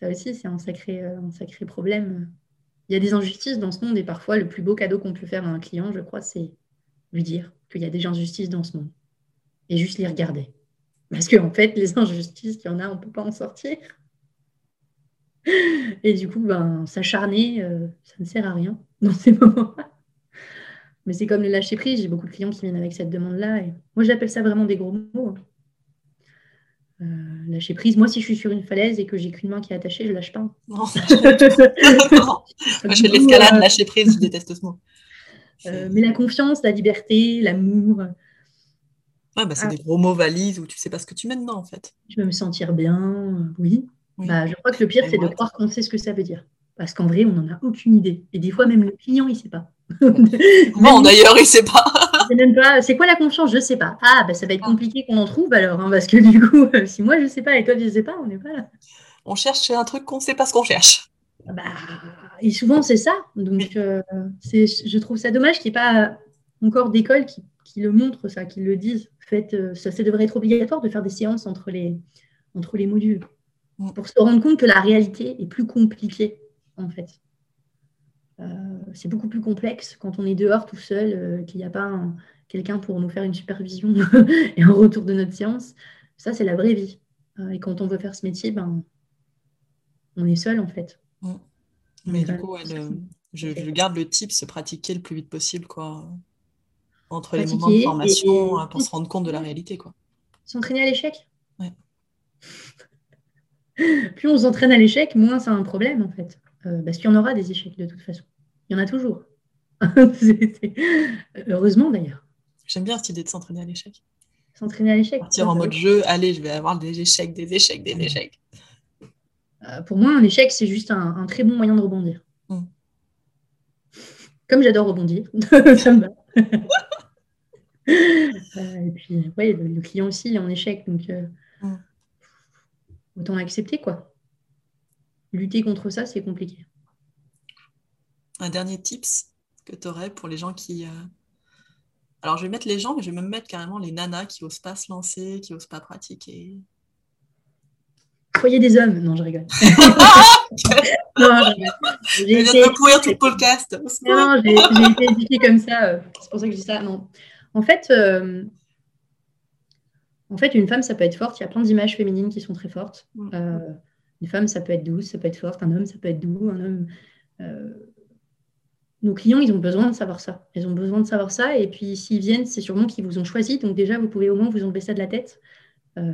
ça aussi, c'est un sacré, euh, un sacré problème. Il y a des injustices dans ce monde et parfois, le plus beau cadeau qu'on peut faire à un client, je crois, c'est lui dire qu'il y a des injustices dans ce monde. Et juste les regarder. Parce qu'en en fait, les injustices qu'il y en a, on ne peut pas en sortir. Et du coup, ben, s'acharner, euh, ça ne sert à rien dans ces moments-là. Mais c'est comme le lâcher prise. J'ai beaucoup de clients qui viennent avec cette demande-là. Et moi, j'appelle ça vraiment des gros mots. Hein. Euh, lâcher prise. Moi, si je suis sur une falaise et que j'ai qu'une main qui est attachée, je lâche pas. Non, Moi, je fais de l'escalade, euh, lâcher prise, je déteste ce mot. mais la confiance, la liberté, l'amour. Ouais, bah, c'est ah. des gros mots valises où tu sais pas ce que tu mets dedans, en fait. Je veux me sentir bien, oui. Bah, je crois que le pire, c'est de croire qu'on sait ce que ça veut dire. Parce qu'en vrai, on n'en a aucune idée. Et des fois, même le client, il ne sait pas. non, d'ailleurs, il ne sait pas. C'est quoi la confiance? Je ne sais pas. Ah, bah, ça va être compliqué qu'on en trouve alors. Hein, parce que du coup, si moi, je ne sais pas et toi, tu ne sais pas, on n'est pas là. On cherche un truc qu'on ne sait pas ce qu'on cherche. Ah bah, et souvent, c'est ça. Donc, euh, je trouve ça dommage qu'il n'y ait pas encore d'école qui, qui, le montre, ça, qui le disent. fait, euh, ça, ça devrait être obligatoire de faire des séances entre les, entre les modules pour se rendre compte que la réalité est plus compliquée, en fait. Euh, c'est beaucoup plus complexe quand on est dehors tout seul, euh, qu'il n'y a pas quelqu'un pour nous faire une supervision et un retour de notre séance. Ça, c'est la vraie vie. Euh, et quand on veut faire ce métier, ben, on est seul, en fait. Mais du coup, je, garde le type, se pratiquer le plus vite possible, quoi. Entre les moments de formation, pour se rendre compte de la réalité, quoi. S'entraîner à l'échec? Ouais. plus on s'entraîne à l'échec, moins c'est un problème en fait. Euh, parce qu'il y en aura des échecs de toute façon. Il y en a toujours. Heureusement d'ailleurs. J'aime bien cette idée de s'entraîner à l'échec. S'entraîner à l'échec. Partir en mode jeu, allez, je vais avoir des échecs, des échecs, des échecs. Euh, pour moi, un échec, c'est juste un, très bon moyen de rebondir. Hmm. Comme j'adore rebondir, ça me va. Euh, et puis, ouais, le, client aussi, il est en échec. Donc, hmm autant accepter quoi. Lutter contre ça, c'est compliqué. Un dernier tips que tu aurais pour les gens qui. Euh, alors, je vais mettre les gens, mais je vais même mettre carrément les nanas qui n'osent pas se lancer, qui n'osent pas pratiquer. Soyez des hommes. Non, je rigole. non, je J'ai été... pourrir tout le podcast. Non, j'ai été éduquée comme ça. Euh, c'est pour ça que je dis ça. Non. En fait, euh, en fait, une femme, ça peut être forte. Il y a plein d'images féminines qui sont très fortes. Euh, une femme, ça peut être douce, ça peut être forte. Un homme, ça peut être doux. Un homme. Euh, nos clients, ils ont besoin de savoir ça. Ils ont besoin de savoir ça. Et puis, s'ils viennent, c'est sûrement qu'ils vous ont choisi. Donc, déjà, vous pouvez au moins vous enlever ça de la tête. Euh,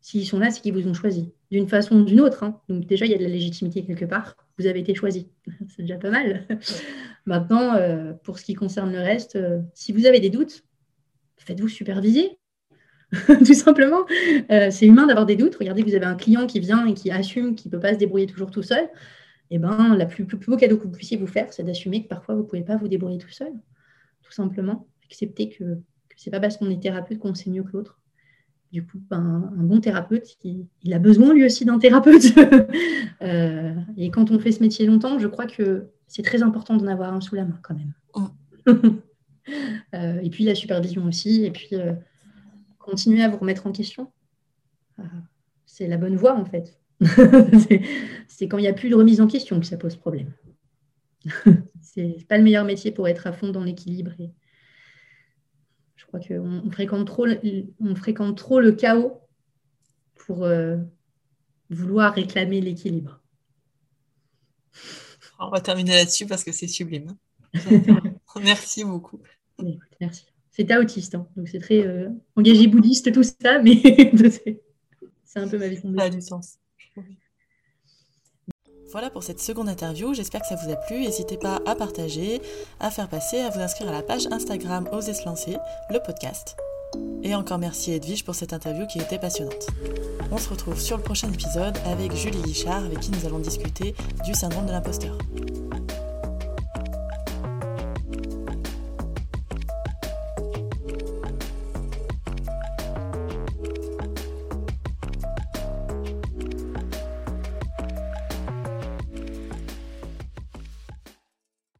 s'ils sont là, c'est qu'ils vous ont choisi. D'une façon ou d'une autre. Hein. Donc, déjà, il y a de la légitimité quelque part. Vous avez été choisi. c'est déjà pas mal. Maintenant, pour ce qui concerne le reste, si vous avez des doutes, faites-vous superviser. tout simplement. Euh, c'est humain d'avoir des doutes. Regardez, vous avez un client qui vient et qui assume qu'il ne peut pas se débrouiller toujours tout seul. Et eh ben, le plus, plus, beau cadeau que vous puissiez vous faire, c'est d'assumer que parfois vous ne pouvez pas vous débrouiller tout seul. Tout simplement. Accepter que, que ce n'est pas parce qu'on est thérapeute qu'on sait mieux que l'autre. Du coup, ben, un bon thérapeute, il, a besoin lui aussi d'un thérapeute. Euh, et quand on fait ce métier longtemps, je crois que c'est très important d'en avoir un sous la main quand même. Mm. Euh, et puis la supervision aussi. Et puis continuez à vous remettre en question. Euh, c'est la bonne voie, en fait. c'est quand il n'y a plus de remise en question que ça pose problème. c'est pas le meilleur métier pour être à fond dans l'équilibre. Je crois qu'on fréquente trop, on fréquente trop le chaos pour euh, vouloir réclamer l'équilibre. On va terminer là-dessus parce que c'est sublime. merci beaucoup. Merci. C'était autiste, hein. donc c'est très euh, engagé bouddhiste tout ça, mais c'est un peu ma vie. Ça a du sens. Voilà pour cette seconde interview, j'espère que ça vous a plu. N'hésitez pas à partager, à faire passer, à vous inscrire à la page Instagram Osez se lancer, le podcast. Et encore merci Edwige pour cette interview qui était passionnante. On se retrouve sur le prochain épisode avec Julie Guichard avec qui nous allons discuter du syndrome de l'imposteur.